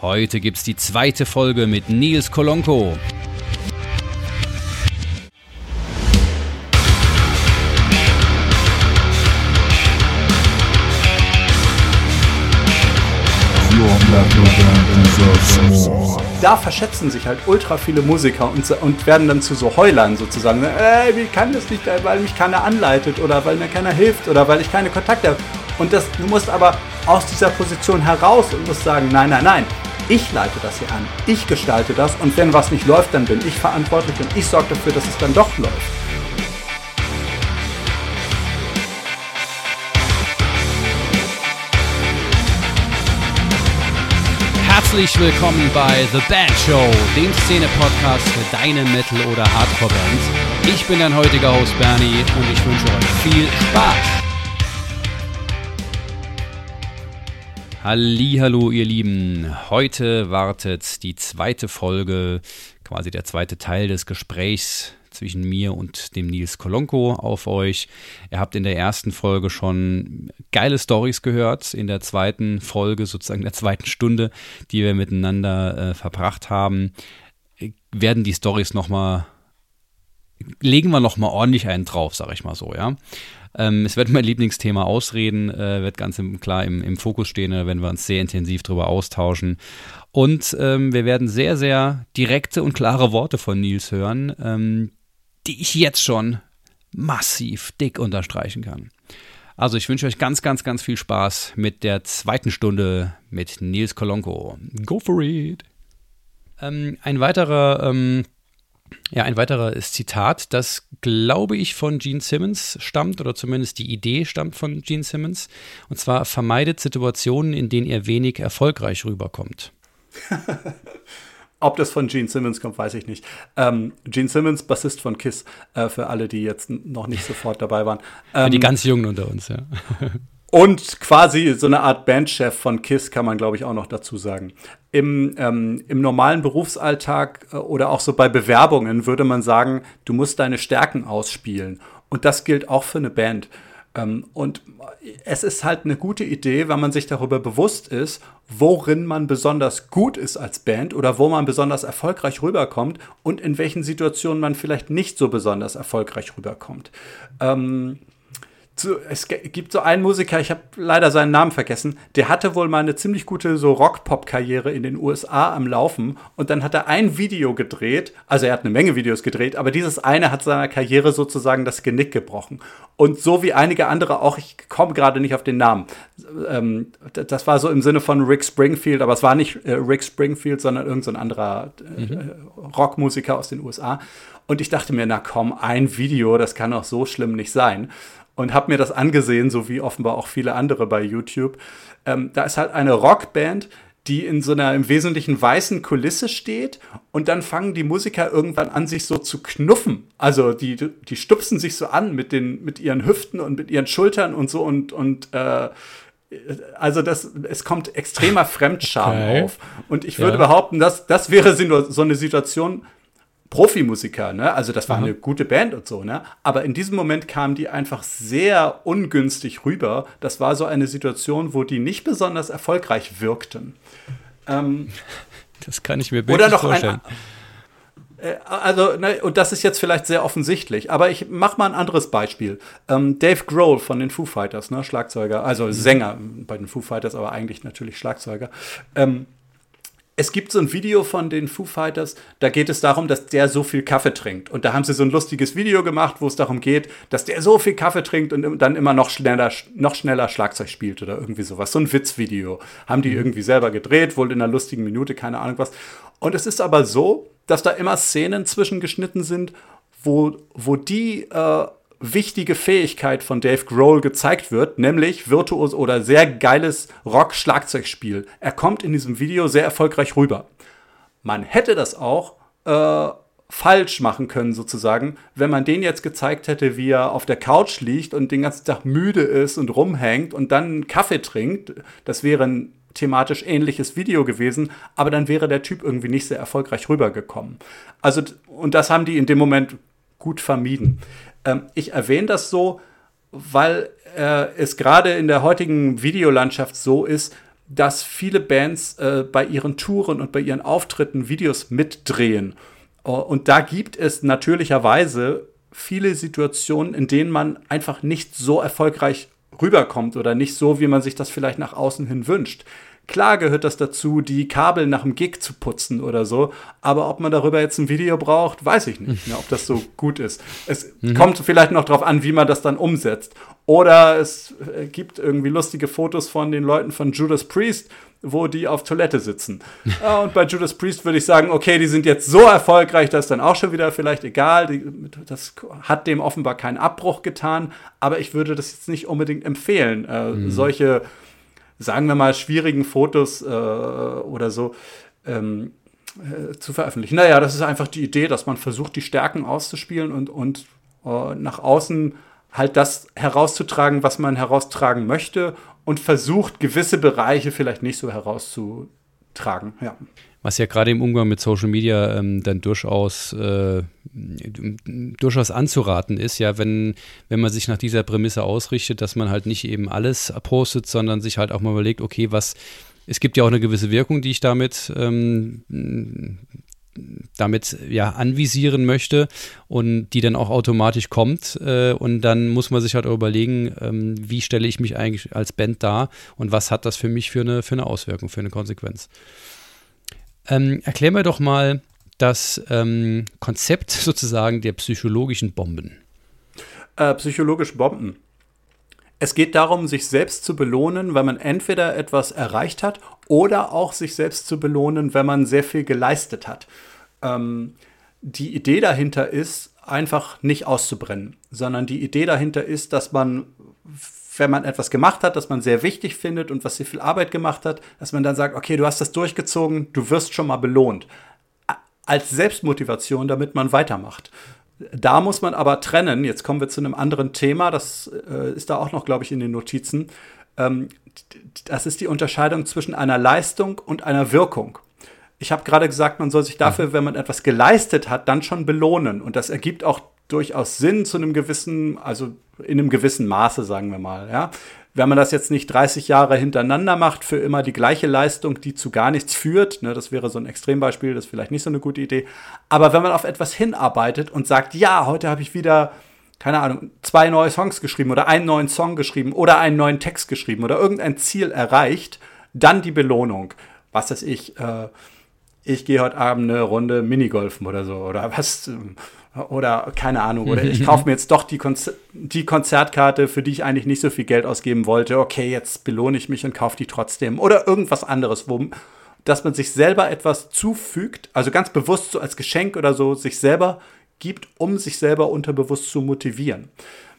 Heute gibt's die zweite Folge mit Nils Kolonko. Da verschätzen sich halt ultra viele Musiker und, und werden dann zu so Heulern sozusagen. Ey, wie kann das nicht, weil mich keiner anleitet oder weil mir keiner hilft oder weil ich keine Kontakte habe. Und das, du musst aber aus dieser Position heraus und musst sagen, nein, nein, nein, ich leite das hier an, ich gestalte das und wenn was nicht läuft, dann bin ich verantwortlich und ich sorge dafür, dass es dann doch läuft. Herzlich willkommen bei The Band Show, dem Szene-Podcast für deine Metal- oder Hardcore-Bands. Ich bin dein heutiger Host Bernie und ich wünsche euch viel Spaß. Hallo, ihr Lieben. Heute wartet die zweite Folge, quasi der zweite Teil des Gesprächs zwischen mir und dem Nils Kolonko auf euch. Ihr habt in der ersten Folge schon geile Stories gehört, in der zweiten Folge, sozusagen der zweiten Stunde, die wir miteinander äh, verbracht haben, werden die Stories nochmal, legen wir nochmal ordentlich einen drauf, sag ich mal so, ja. Ähm, es wird mein Lieblingsthema Ausreden, äh, wird ganz im, klar im, im Fokus stehen, da werden wir uns sehr intensiv drüber austauschen. Und ähm, wir werden sehr, sehr direkte und klare Worte von Nils hören, ähm, die ich jetzt schon massiv dick unterstreichen kann. Also ich wünsche euch ganz, ganz, ganz viel Spaß mit der zweiten Stunde mit Nils Kolonko. Go for it! Ähm, ein weiterer, ähm, ja, ein weiteres Zitat, das glaube ich von Gene Simmons stammt oder zumindest die Idee stammt von Gene Simmons. Und zwar vermeidet Situationen, in denen ihr wenig erfolgreich rüberkommt. Ob das von Gene Simmons kommt, weiß ich nicht. Ähm, Gene Simmons, Bassist von Kiss, äh, für alle, die jetzt noch nicht sofort dabei waren. Ähm, für die ähm, ganz Jungen unter uns, ja. Und quasi so eine Art Bandchef von Kiss kann man, glaube ich, auch noch dazu sagen. Im, ähm, Im normalen Berufsalltag äh, oder auch so bei Bewerbungen würde man sagen, du musst deine Stärken ausspielen. Und das gilt auch für eine Band. Ähm, und es ist halt eine gute Idee, wenn man sich darüber bewusst ist, worin man besonders gut ist als Band oder wo man besonders erfolgreich rüberkommt und in welchen Situationen man vielleicht nicht so besonders erfolgreich rüberkommt. Ähm, zu, es gibt so einen Musiker, ich habe leider seinen Namen vergessen, der hatte wohl mal eine ziemlich gute so Rock-Pop-Karriere in den USA am Laufen und dann hat er ein Video gedreht, also er hat eine Menge Videos gedreht, aber dieses eine hat seiner Karriere sozusagen das Genick gebrochen. Und so wie einige andere auch, ich komme gerade nicht auf den Namen. Ähm, das war so im Sinne von Rick Springfield, aber es war nicht äh, Rick Springfield, sondern irgendein so anderer äh, mhm. Rockmusiker aus den USA. Und ich dachte mir, na komm, ein Video, das kann doch so schlimm nicht sein und habe mir das angesehen, so wie offenbar auch viele andere bei YouTube. Ähm, da ist halt eine Rockband, die in so einer im Wesentlichen weißen Kulisse steht und dann fangen die Musiker irgendwann an, sich so zu knuffen. Also die, die stupsen sich so an mit, den, mit ihren Hüften und mit ihren Schultern und so und, und äh, also das, es kommt extremer Fremdscham okay. auf. Und ich würde ja. behaupten, dass das wäre so eine Situation, Profimusiker, ne? Also das war Aha. eine gute Band und so, ne? Aber in diesem Moment kamen die einfach sehr ungünstig rüber. Das war so eine Situation, wo die nicht besonders erfolgreich wirkten. Ähm, das kann ich mir bildlich oder noch vorstellen. Ein, äh, also, ne, und das ist jetzt vielleicht sehr offensichtlich, aber ich mach mal ein anderes Beispiel. Ähm, Dave Grohl von den Foo Fighters, ne, Schlagzeuger, also Sänger bei den Foo Fighters, aber eigentlich natürlich Schlagzeuger. Ähm, es gibt so ein Video von den Foo Fighters, da geht es darum, dass der so viel Kaffee trinkt. Und da haben sie so ein lustiges Video gemacht, wo es darum geht, dass der so viel Kaffee trinkt und dann immer noch schneller, noch schneller Schlagzeug spielt oder irgendwie sowas. So ein Witzvideo. Haben die mhm. irgendwie selber gedreht, wohl in einer lustigen Minute, keine Ahnung was. Und es ist aber so, dass da immer Szenen zwischengeschnitten sind, wo, wo die äh, wichtige Fähigkeit von Dave Grohl gezeigt wird, nämlich virtuos oder sehr geiles Rock-Schlagzeugspiel. Er kommt in diesem Video sehr erfolgreich rüber. Man hätte das auch äh, falsch machen können, sozusagen, wenn man den jetzt gezeigt hätte, wie er auf der Couch liegt und den ganzen Tag müde ist und rumhängt und dann einen Kaffee trinkt. Das wäre ein thematisch ähnliches Video gewesen, aber dann wäre der Typ irgendwie nicht sehr erfolgreich rübergekommen. Also, und das haben die in dem Moment gut vermieden. Ähm, ich erwähne das so, weil äh, es gerade in der heutigen Videolandschaft so ist, dass viele Bands äh, bei ihren Touren und bei ihren Auftritten Videos mitdrehen. Uh, und da gibt es natürlicherweise viele Situationen, in denen man einfach nicht so erfolgreich rüberkommt oder nicht so, wie man sich das vielleicht nach außen hin wünscht. Klar gehört das dazu, die Kabel nach dem Gig zu putzen oder so, aber ob man darüber jetzt ein Video braucht, weiß ich nicht, ne, ob das so gut ist. Es mhm. kommt vielleicht noch darauf an, wie man das dann umsetzt. Oder es äh, gibt irgendwie lustige Fotos von den Leuten von Judas Priest, wo die auf Toilette sitzen. Und bei Judas Priest würde ich sagen, okay, die sind jetzt so erfolgreich, das ist dann auch schon wieder vielleicht egal. Die, das hat dem offenbar keinen Abbruch getan, aber ich würde das jetzt nicht unbedingt empfehlen, äh, mhm. solche sagen wir mal, schwierigen Fotos äh, oder so ähm, äh, zu veröffentlichen. Naja, das ist einfach die Idee, dass man versucht, die Stärken auszuspielen und, und äh, nach außen halt das herauszutragen, was man heraustragen möchte und versucht, gewisse Bereiche vielleicht nicht so herauszutragen. Ja. Was ja gerade im Umgang mit Social Media ähm, dann durchaus, äh, durchaus anzuraten ist, ja, wenn, wenn man sich nach dieser Prämisse ausrichtet, dass man halt nicht eben alles postet, sondern sich halt auch mal überlegt, okay, was, es gibt ja auch eine gewisse Wirkung, die ich damit ähm, damit ja anvisieren möchte und die dann auch automatisch kommt. Äh, und dann muss man sich halt auch überlegen, ähm, wie stelle ich mich eigentlich als Band dar und was hat das für mich für eine, für eine Auswirkung, für eine Konsequenz. Ähm, erklär mir doch mal das ähm, Konzept sozusagen der psychologischen Bomben. Äh, psychologische Bomben. Es geht darum, sich selbst zu belohnen, wenn man entweder etwas erreicht hat oder auch sich selbst zu belohnen, wenn man sehr viel geleistet hat. Ähm, die Idee dahinter ist, einfach nicht auszubrennen, sondern die Idee dahinter ist, dass man wenn man etwas gemacht hat, das man sehr wichtig findet und was sehr viel Arbeit gemacht hat, dass man dann sagt, okay, du hast das durchgezogen, du wirst schon mal belohnt. Als Selbstmotivation, damit man weitermacht. Da muss man aber trennen, jetzt kommen wir zu einem anderen Thema, das äh, ist da auch noch, glaube ich, in den Notizen. Ähm, das ist die Unterscheidung zwischen einer Leistung und einer Wirkung. Ich habe gerade gesagt, man soll sich dafür, wenn man etwas geleistet hat, dann schon belohnen. Und das ergibt auch durchaus Sinn zu einem gewissen, also in einem gewissen Maße, sagen wir mal. Ja? Wenn man das jetzt nicht 30 Jahre hintereinander macht, für immer die gleiche Leistung, die zu gar nichts führt, ne, das wäre so ein Extrembeispiel, das ist vielleicht nicht so eine gute Idee. Aber wenn man auf etwas hinarbeitet und sagt, ja, heute habe ich wieder, keine Ahnung, zwei neue Songs geschrieben oder einen neuen Song geschrieben oder einen neuen Text geschrieben oder irgendein Ziel erreicht, dann die Belohnung. Was weiß ich, äh, ich gehe heute Abend eine Runde Minigolfen oder so oder was oder keine Ahnung, oder ich kaufe mir jetzt doch die, Konzer die Konzertkarte, für die ich eigentlich nicht so viel Geld ausgeben wollte. Okay, jetzt belohne ich mich und kaufe die trotzdem. Oder irgendwas anderes, wo, dass man sich selber etwas zufügt, also ganz bewusst so als Geschenk oder so, sich selber gibt, um sich selber unterbewusst zu motivieren.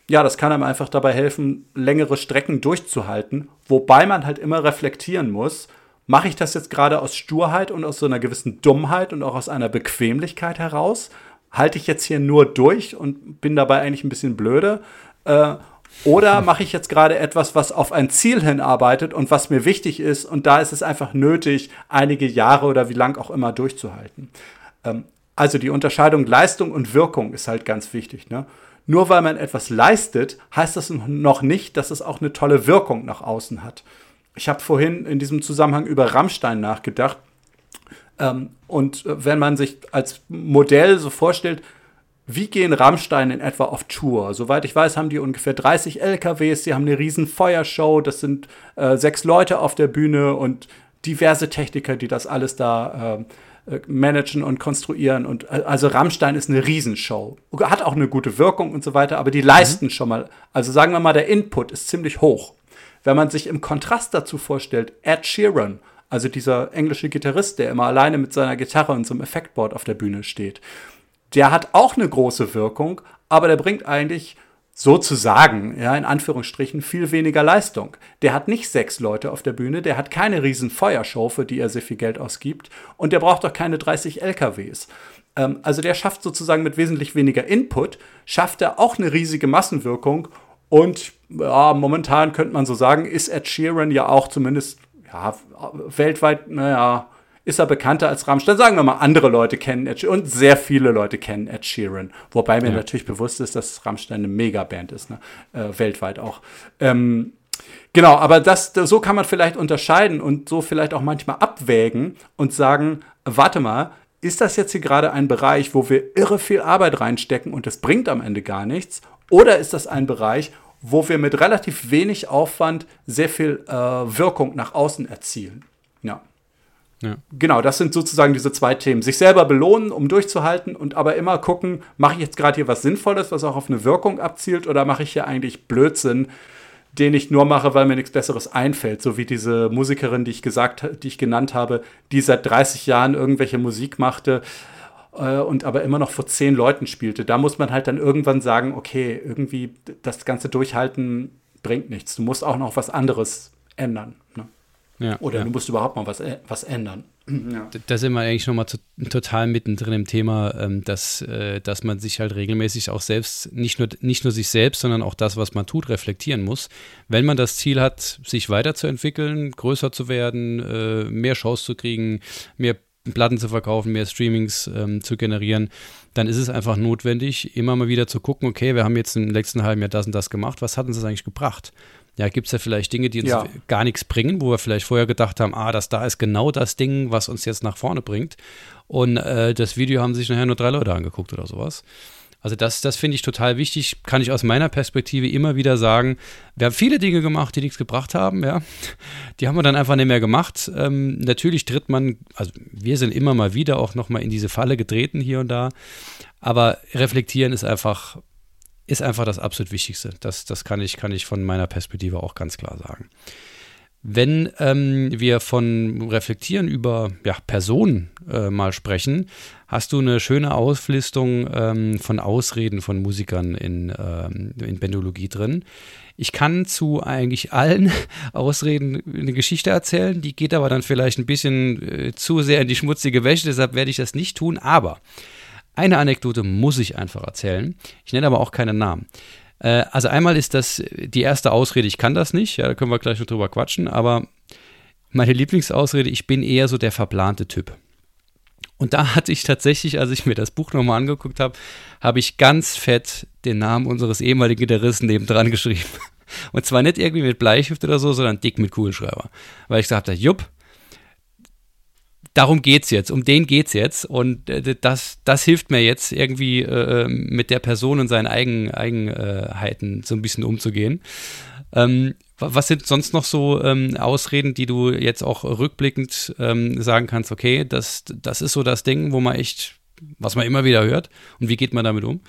Ja, das kann einem einfach dabei helfen, längere Strecken durchzuhalten, wobei man halt immer reflektieren muss, mache ich das jetzt gerade aus Sturheit und aus so einer gewissen Dummheit und auch aus einer Bequemlichkeit heraus? Halte ich jetzt hier nur durch und bin dabei eigentlich ein bisschen blöde? Äh, oder mache ich jetzt gerade etwas, was auf ein Ziel hinarbeitet und was mir wichtig ist und da ist es einfach nötig, einige Jahre oder wie lang auch immer durchzuhalten. Ähm, also die Unterscheidung Leistung und Wirkung ist halt ganz wichtig. Ne? Nur weil man etwas leistet, heißt das noch nicht, dass es auch eine tolle Wirkung nach außen hat. Ich habe vorhin in diesem Zusammenhang über Rammstein nachgedacht ähm, und äh, wenn man sich als Modell so vorstellt, wie gehen Rammstein in etwa auf Tour? Soweit ich weiß, haben die ungefähr 30 LKWs, sie haben eine riesen Feuershow, das sind äh, sechs Leute auf der Bühne und diverse Techniker, die das alles da äh, äh managen und konstruieren. Und äh, also Rammstein ist eine Riesenshow. Hat auch eine gute Wirkung und so weiter, aber die leisten mhm. schon mal. Also sagen wir mal, der Input ist ziemlich hoch. Wenn man sich im Kontrast dazu vorstellt, Ed Sheeran also dieser englische Gitarrist, der immer alleine mit seiner Gitarre und so einem Effektboard auf der Bühne steht. Der hat auch eine große Wirkung, aber der bringt eigentlich sozusagen, ja, in Anführungsstrichen, viel weniger Leistung. Der hat nicht sechs Leute auf der Bühne, der hat keine riesen Feuershow, für die er sehr viel Geld ausgibt und der braucht auch keine 30 LKWs. Ähm, also der schafft sozusagen mit wesentlich weniger Input, schafft er auch eine riesige Massenwirkung und ja, momentan könnte man so sagen, ist Ed Sheeran ja auch zumindest ja, weltweit, naja, ist er bekannter als Rammstein. Sagen wir mal, andere Leute kennen Ed Sheeran und sehr viele Leute kennen Ed Sheeran. Wobei mir ja. natürlich bewusst ist, dass Rammstein eine Megaband ist, ne? äh, weltweit auch. Ähm, Genau, aber das, so kann man vielleicht unterscheiden und so vielleicht auch manchmal abwägen und sagen, warte mal, ist das jetzt hier gerade ein Bereich, wo wir irre viel Arbeit reinstecken und es bringt am Ende gar nichts? Oder ist das ein Bereich, wo wir mit relativ wenig Aufwand sehr viel äh, Wirkung nach außen erzielen? Ja. ja. Genau, das sind sozusagen diese zwei Themen. Sich selber belohnen, um durchzuhalten und aber immer gucken, mache ich jetzt gerade hier was Sinnvolles, was auch auf eine Wirkung abzielt, oder mache ich hier eigentlich Blödsinn, den ich nur mache, weil mir nichts Besseres einfällt. So wie diese Musikerin, die ich gesagt, die ich genannt habe, die seit 30 Jahren irgendwelche Musik machte und aber immer noch vor zehn Leuten spielte. Da muss man halt dann irgendwann sagen, okay, irgendwie das ganze Durchhalten bringt nichts. Du musst auch noch was anderes ändern. Ne? Ja, Oder ja. du musst überhaupt mal was, äh, was ändern. Ja. Da sind wir eigentlich nochmal total mittendrin im Thema, ähm, dass, äh, dass man sich halt regelmäßig auch selbst, nicht nur, nicht nur sich selbst, sondern auch das, was man tut, reflektieren muss. Wenn man das Ziel hat, sich weiterzuentwickeln, größer zu werden, äh, mehr Shows zu kriegen, mehr Platten zu verkaufen, mehr Streamings ähm, zu generieren, dann ist es einfach notwendig, immer mal wieder zu gucken, okay, wir haben jetzt im letzten halben Jahr das und das gemacht, was hat uns das eigentlich gebracht? Ja, gibt es ja vielleicht Dinge, die uns ja. gar nichts bringen, wo wir vielleicht vorher gedacht haben, ah, das da ist genau das Ding, was uns jetzt nach vorne bringt. Und äh, das Video haben sich nachher nur drei Leute angeguckt oder sowas. Also das, das finde ich total wichtig, kann ich aus meiner Perspektive immer wieder sagen. Wir haben viele Dinge gemacht, die nichts gebracht haben, ja. Die haben wir dann einfach nicht mehr gemacht. Ähm, natürlich tritt man, also wir sind immer mal wieder auch nochmal in diese Falle getreten hier und da. Aber reflektieren ist einfach ist einfach das absolut Wichtigste. Das, das kann, ich, kann ich von meiner Perspektive auch ganz klar sagen. Wenn ähm, wir von Reflektieren über ja, Personen äh, mal sprechen, hast du eine schöne Auflistung ähm, von Ausreden von Musikern in, ähm, in Bendologie drin. Ich kann zu eigentlich allen Ausreden eine Geschichte erzählen, die geht aber dann vielleicht ein bisschen äh, zu sehr in die schmutzige Wäsche, deshalb werde ich das nicht tun, aber eine Anekdote muss ich einfach erzählen. Ich nenne aber auch keinen Namen. Äh, also einmal ist das die erste Ausrede, ich kann das nicht, ja, da können wir gleich noch drüber quatschen, aber meine Lieblingsausrede, ich bin eher so der verplante Typ. Und da hatte ich tatsächlich, als ich mir das Buch nochmal angeguckt habe, habe ich ganz fett den Namen unseres ehemaligen Gitarristen neben dran geschrieben. Und zwar nicht irgendwie mit Bleistift oder so, sondern dick mit Kugelschreiber. Weil ich gesagt habe, jupp, darum geht's jetzt, um den geht's jetzt und äh, das, das hilft mir jetzt irgendwie äh, mit der Person und seinen Eigen, Eigenheiten so ein bisschen umzugehen. Ähm, was sind sonst noch so ähm, Ausreden, die du jetzt auch rückblickend ähm, sagen kannst, okay, das, das ist so das Ding, wo man echt, was man immer wieder hört und wie geht man damit um?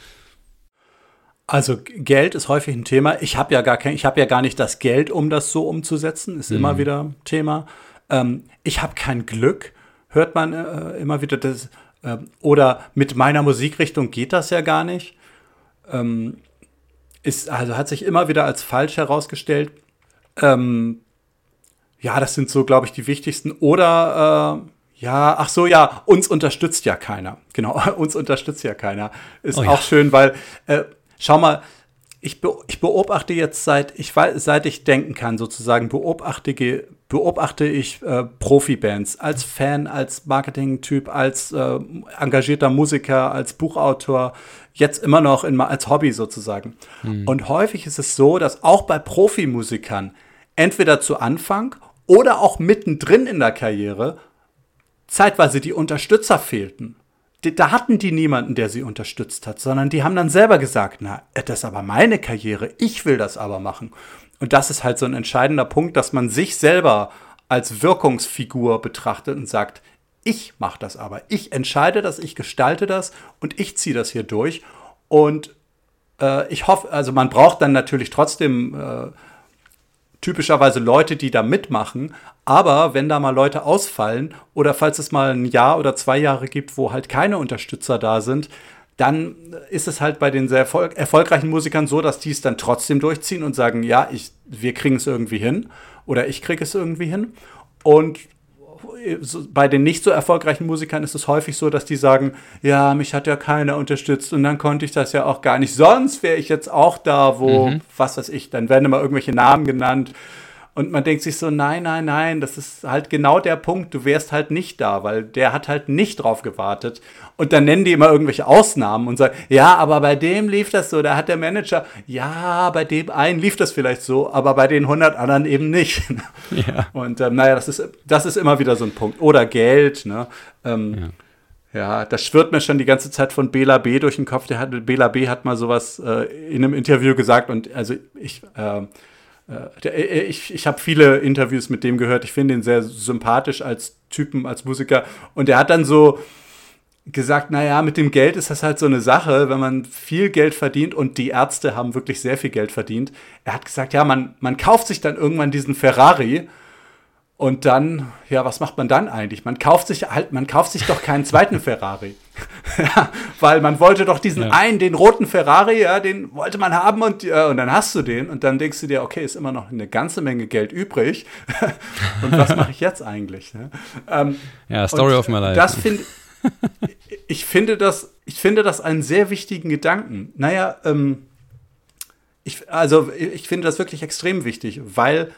Also Geld ist häufig ein Thema. Ich habe ja gar kein, ich habe ja gar nicht das Geld, um das so umzusetzen. Ist mhm. immer wieder Thema. Ähm, ich habe kein Glück hört man äh, immer wieder das. Äh, oder mit meiner Musikrichtung geht das ja gar nicht. Ähm, ist, also hat sich immer wieder als falsch herausgestellt. Ähm, ja, das sind so, glaube ich, die wichtigsten. Oder äh, ja, ach so, ja, uns unterstützt ja keiner. Genau, uns unterstützt ja keiner. Ist oh, auch ja. schön, weil, äh, schau mal, ich, be ich beobachte jetzt seit ich, seit ich denken kann, sozusagen, beobachte, beobachte ich äh, Profibands als Fan, als Marketing-Typ, als äh, engagierter Musiker, als Buchautor, jetzt immer noch in, als Hobby sozusagen. Mhm. Und häufig ist es so, dass auch bei Profimusikern entweder zu Anfang oder auch mittendrin in der Karriere zeitweise die Unterstützer fehlten da hatten die niemanden, der sie unterstützt hat, sondern die haben dann selber gesagt, na, das ist aber meine Karriere, ich will das aber machen. Und das ist halt so ein entscheidender Punkt, dass man sich selber als Wirkungsfigur betrachtet und sagt, ich mache das aber, ich entscheide das, ich gestalte das und ich ziehe das hier durch. Und äh, ich hoffe, also man braucht dann natürlich trotzdem äh, typischerweise Leute, die da mitmachen. Aber wenn da mal Leute ausfallen oder falls es mal ein Jahr oder zwei Jahre gibt, wo halt keine Unterstützer da sind, dann ist es halt bei den sehr erfolg erfolgreichen Musikern so, dass die es dann trotzdem durchziehen und sagen, ja, ich, wir kriegen es irgendwie hin oder ich kriege es irgendwie hin. Und bei den nicht so erfolgreichen Musikern ist es häufig so, dass die sagen, ja, mich hat ja keiner unterstützt und dann konnte ich das ja auch gar nicht. Sonst wäre ich jetzt auch da, wo, mhm. was weiß ich, dann werden immer irgendwelche Namen genannt Und man denkt sich so, nein, nein, nein, das ist halt genau der Punkt, du wärst halt nicht da, weil der hat halt nicht drauf gewartet. Und dann nennen die immer irgendwelche Ausnahmen und sagen, ja, aber bei dem lief das so, da hat der Manager, ja, bei dem einen lief das vielleicht so, aber bei den 100 anderen eben nicht. Ja. Und ähm, naja, das ist, das ist immer wieder so ein Punkt. Oder Geld, ne? Ähm, ja. Ja, das schwirrt mir schon die ganze Zeit von Bela B. durch den Kopf. Der hat, Bela B. hat mal sowas äh, in einem Interview gesagt und also ich, äh, ich, ich habe viele Interviews mit dem gehört. Ich finde ihn sehr sympathisch als Typen, als Musiker. Und er hat dann so gesagt, naja, mit dem Geld ist das halt so eine Sache, wenn man viel Geld verdient und die Ärzte haben wirklich sehr viel Geld verdient. Er hat gesagt, ja, man, man kauft sich dann irgendwann diesen Ferrari und dann, ja, was macht man dann eigentlich? Man kauft sich halt, man kauft sich doch keinen zweiten Ferrari. Weil man wollte doch diesen ja. einen, den roten Ferrari, ja, den wollte man haben und, ja, und dann hast du den und dann denkst du dir, okay, ist immer noch eine ganze Menge Geld übrig. und was mache ich jetzt eigentlich? Ne? Ähm, ja, Story of my life. Das finde ich finde das, ich finde das einen sehr wichtigen Gedanken. Naja, ähm, ich, also ich finde das wirklich extrem wichtig, weil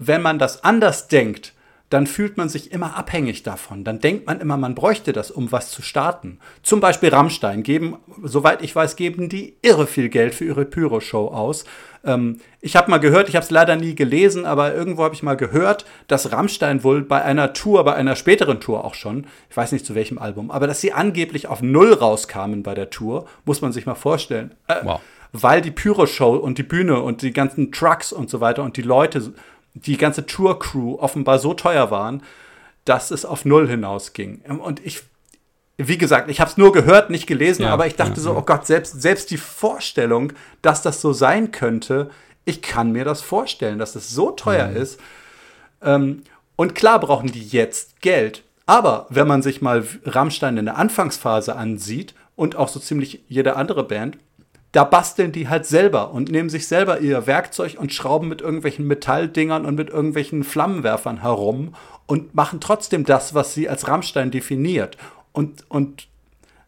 wenn man das anders denkt, dann fühlt man sich immer abhängig davon. Dann denkt man immer, man bräuchte das, um was zu starten. Zum Beispiel Rammstein geben, soweit ich weiß, geben die irre viel Geld für ihre Pyro-Show aus. Ähm, ich habe mal gehört, ich habe es leider nie gelesen, aber irgendwo habe ich mal gehört, dass Rammstein wohl bei einer Tour, bei einer späteren Tour auch schon, ich weiß nicht zu welchem Album, aber dass sie angeblich auf Null rauskamen bei der Tour, muss man sich mal vorstellen. Äh, wow. Weil die Pyro-Show und die Bühne und die ganzen Trucks und so weiter und die Leute die ganze Tour-Crew offenbar so teuer waren, dass es auf Null hinausging. Und ich, wie gesagt, ich habe es nur gehört, nicht gelesen, ja, aber ich dachte ja, so, oh Gott, selbst, selbst die Vorstellung, dass das so sein könnte, ich kann mir das vorstellen, dass es so teuer mhm. ist. Ähm, und klar brauchen die jetzt Geld. Aber wenn man sich mal Rammstein in der Anfangsphase ansieht und auch so ziemlich jede andere Band, da basteln die halt selber und nehmen sich selber ihr Werkzeug und schrauben mit irgendwelchen Metalldingern und mit irgendwelchen Flammenwerfern herum und machen trotzdem das, was sie als Rammstein definiert. Und, und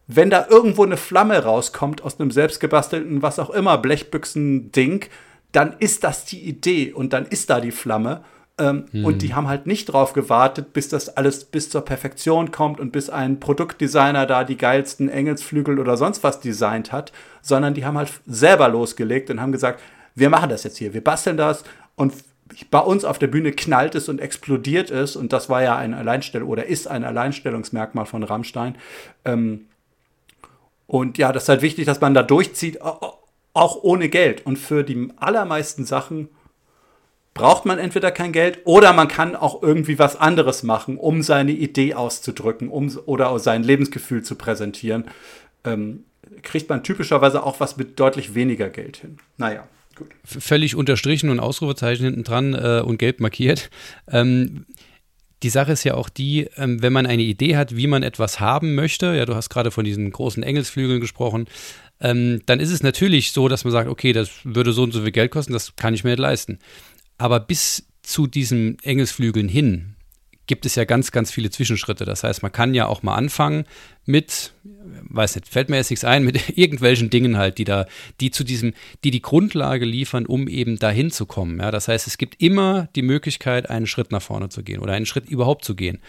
wenn da irgendwo eine Flamme rauskommt aus einem selbstgebastelten, was auch immer, Blechbüchsen-Ding, dann ist das die Idee und dann ist da die Flamme. Ähm, hm. Und die haben halt nicht drauf gewartet, bis das alles bis zur Perfektion kommt und bis ein Produktdesigner da die geilsten Engelsflügel oder sonst was designt hat, sondern die haben halt selber losgelegt und haben gesagt, wir machen das jetzt hier, wir basteln das und bei uns auf der Bühne knallt es und explodiert es und das war ja ein Alleinstellung oder ist ein Alleinstellungsmerkmal von Rammstein. Ähm, und ja, das ist halt wichtig, dass man da durchzieht, auch ohne Geld. Und für die allermeisten Sachen braucht man entweder kein Geld oder man kann auch irgendwie was anderes machen, um seine Idee auszudrücken um, oder sein Lebensgefühl zu präsentieren. Ähm, kriegt man typischerweise auch was mit deutlich weniger Geld hin. Naja. Gut. Völlig unterstrichen und Ausrufezeichen hinten dran äh, und gelb markiert. Ähm, die Sache ist ja auch die, ähm, wenn man eine Idee hat, wie man etwas haben möchte, ja, du hast gerade von diesen großen Engelsflügeln gesprochen, ähm, dann ist es natürlich so, dass man sagt, okay, das würde so und so viel Geld kosten, das kann ich mir nicht leisten. Aber bis zu diesen Engelsflügeln hin gibt es ja ganz, ganz viele Zwischenschritte. Das heißt, man kann ja auch mal anfangen mit, weiß nicht, fällt mir jetzt nichts ein, mit irgendwelchen Dingen halt, die da, die zu diesem, die die Grundlage liefern, um eben dahin zu kommen. Ja, das heißt, es gibt immer die Möglichkeit, einen Schritt nach vorne zu gehen oder einen Schritt überhaupt zu gehen.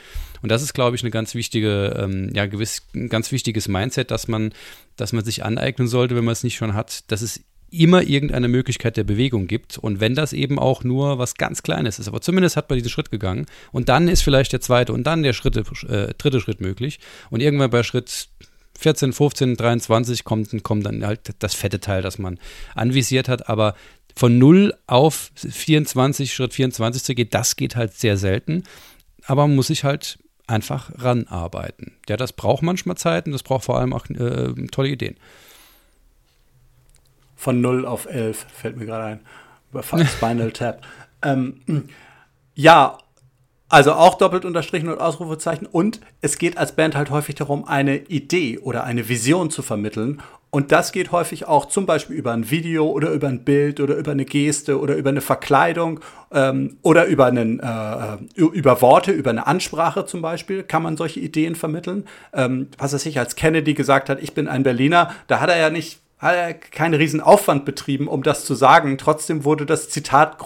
Und das ist, glaube ich, eine ganz wichtige, ähm, ja, gewiss, ein ganz wichtiges Mindset, dass man, dass man sich aneignen sollte, wenn man es nicht schon hat, dass es immer irgendeine Möglichkeit der Bewegung gibt. Und wenn das eben auch nur was ganz Kleines ist, aber zumindest hat man diesen Schritt gegangen. Und dann ist vielleicht der zweite und dann der Schritte, äh, dritte Schritt möglich. Und irgendwann bei Schritt 14, 15, 23 kommt, kommt dann halt das fette Teil, das man anvisiert hat. Aber von 0 auf 24, Schritt 24 zu gehen, das geht halt sehr selten. Aber man muss sich halt einfach ranarbeiten. Ja, das braucht manchmal Zeit und das braucht vor allem auch äh, tolle Ideen von 0 auf 11, fällt mir gerade ein. Über Spinal Tap. Ähm, ja, also auch doppelt unterstrichen und Ausrufezeichen. Und es geht als Band halt häufig darum, eine Idee oder eine Vision zu vermitteln. Und das geht häufig auch zum Beispiel über ein Video oder über ein Bild oder über eine Geste oder über eine Verkleidung ähm, oder über, einen, äh, über Worte, über eine Ansprache zum Beispiel kann man solche Ideen vermitteln. Ähm, was er sich als Kennedy gesagt hat, ich bin ein Berliner, da hat er ja nicht keinen riesen Aufwand betrieben, um das zu sagen. Trotzdem wurde das Zitat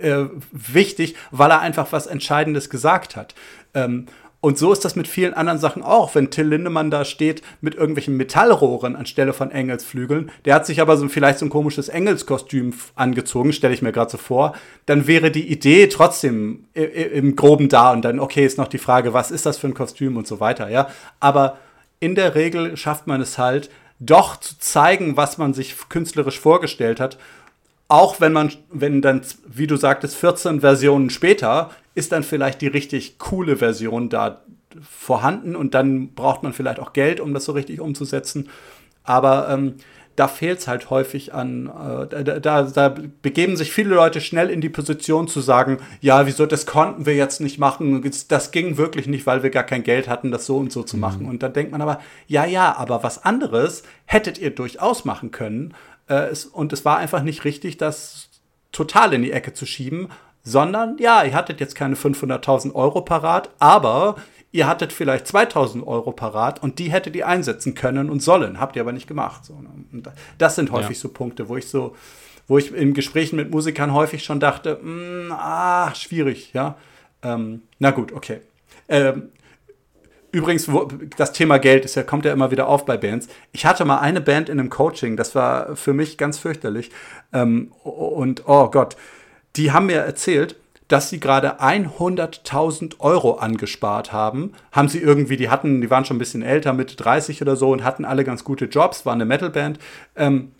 äh, wichtig, weil er einfach was Entscheidendes gesagt hat. Ähm, und so ist das mit vielen anderen Sachen auch. Wenn Till Lindemann da steht mit irgendwelchen Metallrohren anstelle von Engelsflügeln, der hat sich aber so vielleicht so ein komisches Engelskostüm angezogen, stelle ich mir gerade so vor, dann wäre die Idee trotzdem im Groben da und dann, okay, ist noch die Frage, was ist das für ein Kostüm und so weiter, ja. Aber in der Regel schafft man es halt, doch zu zeigen, was man sich künstlerisch vorgestellt hat. Auch wenn man, wenn dann, wie du sagtest, 14 Versionen später ist dann vielleicht die richtig coole Version da vorhanden und dann braucht man vielleicht auch Geld, um das so richtig umzusetzen. Aber ähm, da fehlt es halt häufig an, äh, da, da, da, begeben sich viele Leute schnell in die Position zu sagen, ja, wieso, das konnten wir jetzt nicht machen, das ging wirklich nicht, weil wir gar kein Geld hatten, das so und so zu machen. Mhm. Und dann denkt man aber, ja, ja, aber was anderes hättet ihr durchaus machen können. Äh, es, und es war einfach nicht richtig, das total in die Ecke zu schieben, sondern ja, ihr hattet jetzt keine 500.000 Euro parat, aber ihr hattet vielleicht 2000 Euro parat und die hättet ihr einsetzen können und sollen, habt ihr aber nicht gemacht. So, ne? und das sind häufig ja. so Punkte, wo ich so, wo ich in Gesprächen mit Musikern häufig schon dachte, mh, mm, ah, schwierig, ja. Ähm, na gut, okay. Ähm, übrigens, wo, das Thema Geld ist ja, kommt ja immer wieder auf bei Bands. Ich hatte mal eine Band in einem Coaching, das war für mich ganz fürchterlich. Ähm, und oh Gott, die haben mir erzählt, dass sie gerade 100.000 Euro angespart haben. Haben sie irgendwie, die hatten, die waren schon ein bisschen älter, Mitte 30 oder so und hatten alle ganz gute Jobs, waren eine Metalband. Ähm,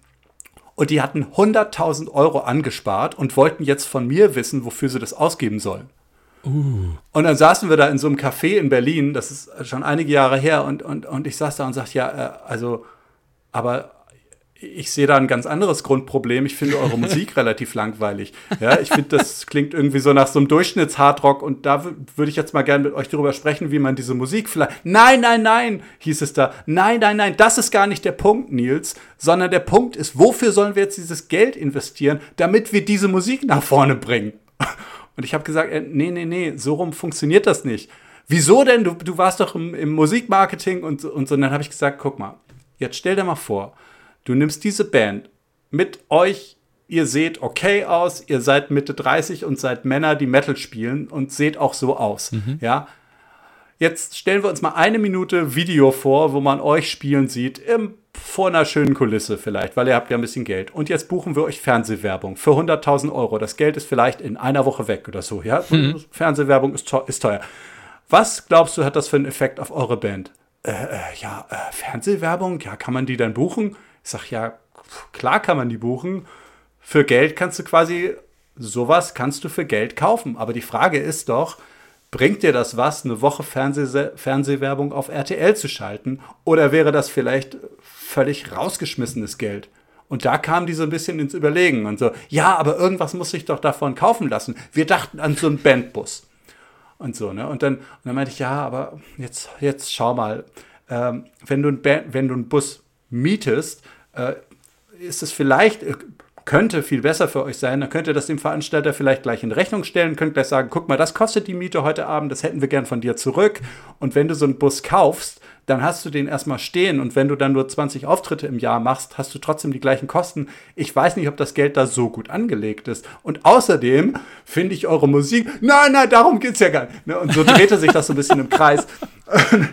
und die hatten 100.000 Euro angespart und wollten jetzt von mir wissen, wofür sie das ausgeben sollen. Uh. Und dann saßen wir da in so einem Café in Berlin, das ist schon einige Jahre her, und, und, und ich saß da und sagte, ja, äh, also, aber ich sehe da ein ganz anderes Grundproblem. Ich finde eure Musik relativ langweilig. Ja, ich finde, das klingt irgendwie so nach so einem Durchschnitts-Hardrock und da würde ich jetzt mal gerne mit euch darüber sprechen, wie man diese Musik vielleicht. Nein, nein, nein, hieß es da. Nein, nein, nein, das ist gar nicht der Punkt, Nils, sondern der Punkt ist, wofür sollen wir jetzt dieses Geld investieren, damit wir diese Musik nach vorne bringen? Und ich habe gesagt, äh, nee, nee, nee, so rum funktioniert das nicht. Wieso denn? Du, du warst doch im, im Musikmarketing und, und so. Und dann habe ich gesagt, guck mal, jetzt stell dir mal vor, Du nimmst diese Band mit euch, ihr seht okay aus, ihr seid Mitte 30 und seid Männer, die Metal spielen und seht auch so aus. Mhm. Ja. Jetzt stellen wir uns mal eine Minute Video vor, wo man euch spielen sieht, im, vor einer schönen Kulisse vielleicht, weil ihr habt ja ein bisschen Geld. Und jetzt buchen wir euch Fernsehwerbung für 100.000 Euro. Das Geld ist vielleicht in einer Woche weg oder so. Ja? Mhm. Fernsehwerbung ist, ist teuer. Was glaubst du, hat das für einen Effekt auf eure Band? Äh, äh, ja, äh, Fernsehwerbung, ja, kann man die dann buchen? Ich sage, ja, klar kann man die buchen. Für Geld kannst du quasi, sowas kannst du für Geld kaufen. Aber die Frage ist doch, bringt dir das was, eine Woche Fernseh Fernsehwerbung auf RTL zu schalten? Oder wäre das vielleicht völlig rausgeschmissenes Geld? Und da kam die so ein bisschen ins Überlegen und so, ja, aber irgendwas muss ich doch davon kaufen lassen. Wir dachten an so einen Bandbus. Und so, ne? Und dann, und dann meinte ich, ja, aber jetzt, jetzt schau mal, ähm, wenn, du ein wenn du einen Bus mietest, äh, ist es vielleicht, äh, könnte viel besser für euch sein. Dann könnt ihr das dem Veranstalter vielleicht gleich in Rechnung stellen, könnt gleich sagen, guck mal, das kostet die Miete heute Abend, das hätten wir gern von dir zurück. Und wenn du so einen Bus kaufst, dann hast du den erstmal stehen und wenn du dann nur 20 Auftritte im Jahr machst, hast du trotzdem die gleichen Kosten. Ich weiß nicht, ob das Geld da so gut angelegt ist. Und außerdem finde ich eure Musik, nein, nein, darum geht es ja gar nicht. Ne, und so drehte sich das so ein bisschen im Kreis.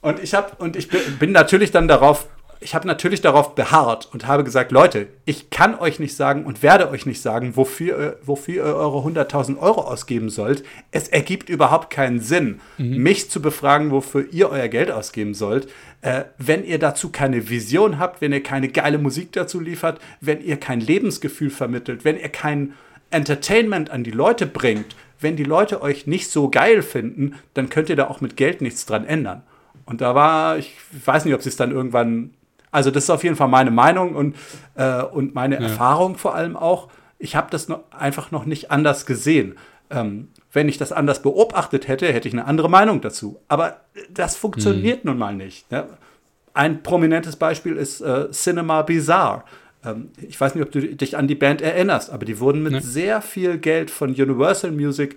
Und ich habe und ich bin natürlich dann darauf ich habe natürlich darauf beharrt und habe gesagt, Leute, ich kann euch nicht sagen und werde euch nicht sagen, wofür, wofür ihr eure 100.000 Euro ausgeben sollt. Es ergibt überhaupt keinen Sinn, mhm. mich zu befragen, wofür ihr euer Geld ausgeben sollt, äh, wenn ihr dazu keine Vision habt, wenn ihr keine geile Musik dazu liefert, wenn ihr kein Lebensgefühl vermittelt, wenn ihr kein Entertainment an die Leute bringt, wenn die Leute euch nicht so geil finden, dann könnt ihr da auch mit Geld nichts dran ändern. Und da war, ich weiß nicht, ob sie es dann irgendwann also das ist auf jeden Fall meine Meinung und, äh, und meine ja. Erfahrung vor allem auch. Ich habe das noch, einfach noch nicht anders gesehen. Ähm, wenn ich das anders beobachtet hätte, hätte ich eine andere Meinung dazu. Aber das funktioniert mhm. nun mal nicht. Ne? Ein prominentes Beispiel ist äh, Cinema Bizarre. Ähm, ich weiß nicht, ob du dich an die Band erinnerst, aber die wurden mit ne. sehr viel Geld von Universal Music,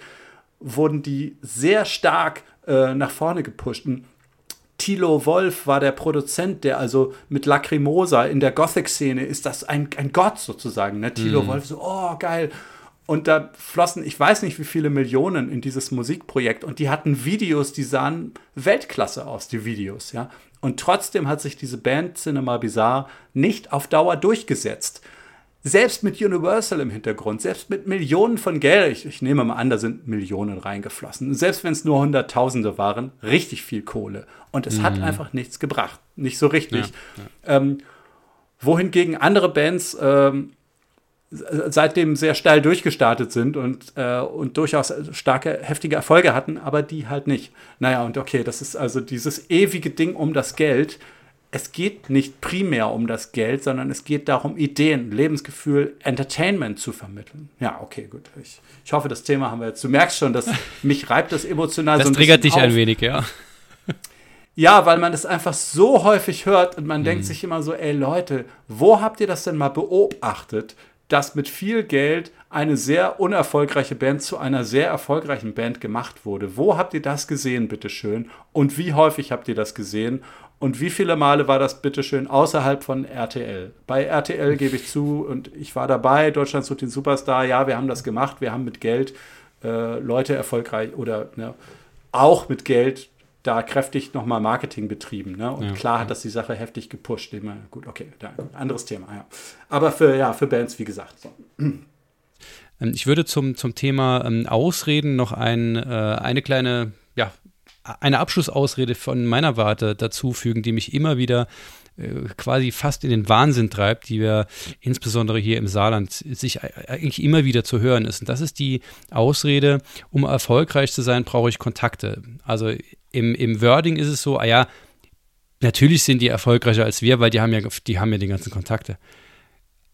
wurden die sehr stark äh, nach vorne gepusht. Und Thilo Wolf war der Produzent, der also mit Lacrimosa in der Gothic-Szene ist das ein, ein Gott sozusagen. Ne? Thilo mhm. Wolf so, oh geil. Und da flossen, ich weiß nicht, wie viele Millionen in dieses Musikprojekt. Und die hatten Videos, die sahen Weltklasse aus, die Videos, ja. Und trotzdem hat sich diese Band Cinema Bizarre nicht auf Dauer durchgesetzt. Selbst mit Universal im Hintergrund, selbst mit Millionen von Geld, ich, ich nehme mal an, da sind Millionen reingeflossen. Selbst wenn es nur Hunderttausende waren, richtig viel Kohle. Und es mhm. hat einfach nichts gebracht. Nicht so richtig. Ja, ja. Ähm, wohingegen andere Bands ähm, seitdem sehr steil durchgestartet sind und, äh, und durchaus starke, heftige Erfolge hatten, aber die halt nicht. Naja, und okay, das ist also dieses ewige Ding um das Geld. Es geht nicht primär um das Geld, sondern es geht darum, Ideen, Lebensgefühl, Entertainment zu vermitteln. Ja, okay, gut. Ich, ich hoffe, das Thema haben wir jetzt. Du merkst schon, dass mich reibt das emotional das so ein triggert dich auf. ein wenig, ja. Ja, weil man es einfach so häufig hört und man mhm. denkt sich immer so, ey Leute, wo habt ihr das denn mal beobachtet, dass mit viel Geld eine sehr unerfolgreiche Band zu einer sehr erfolgreichen Band gemacht wurde. Wo habt ihr das gesehen, bitteschön? Und wie häufig habt ihr das gesehen? Und wie viele Male war das bitteschön außerhalb von RTL? Bei RTL gebe ich zu und ich war dabei, Deutschland sucht den Superstar, ja, wir haben das gemacht, wir haben mit Geld äh, Leute erfolgreich oder ne, auch mit Geld da kräftig nochmal Marketing betrieben. Ne? Und ja, klar hat das die Sache heftig gepusht. Immer, gut, okay, da, anderes Thema, ja. Aber für, ja, für Bands, wie gesagt. So. Ähm, ich würde zum, zum Thema ähm, Ausreden noch ein, äh, eine kleine, eine Abschlussausrede von meiner Warte dazu fügen, die mich immer wieder äh, quasi fast in den Wahnsinn treibt, die wir insbesondere hier im Saarland sich eigentlich immer wieder zu hören ist. Und das ist die Ausrede, um erfolgreich zu sein, brauche ich Kontakte. Also im, im Wording ist es so, ah ja, natürlich sind die erfolgreicher als wir, weil die haben ja, die haben ja die ganzen Kontakte.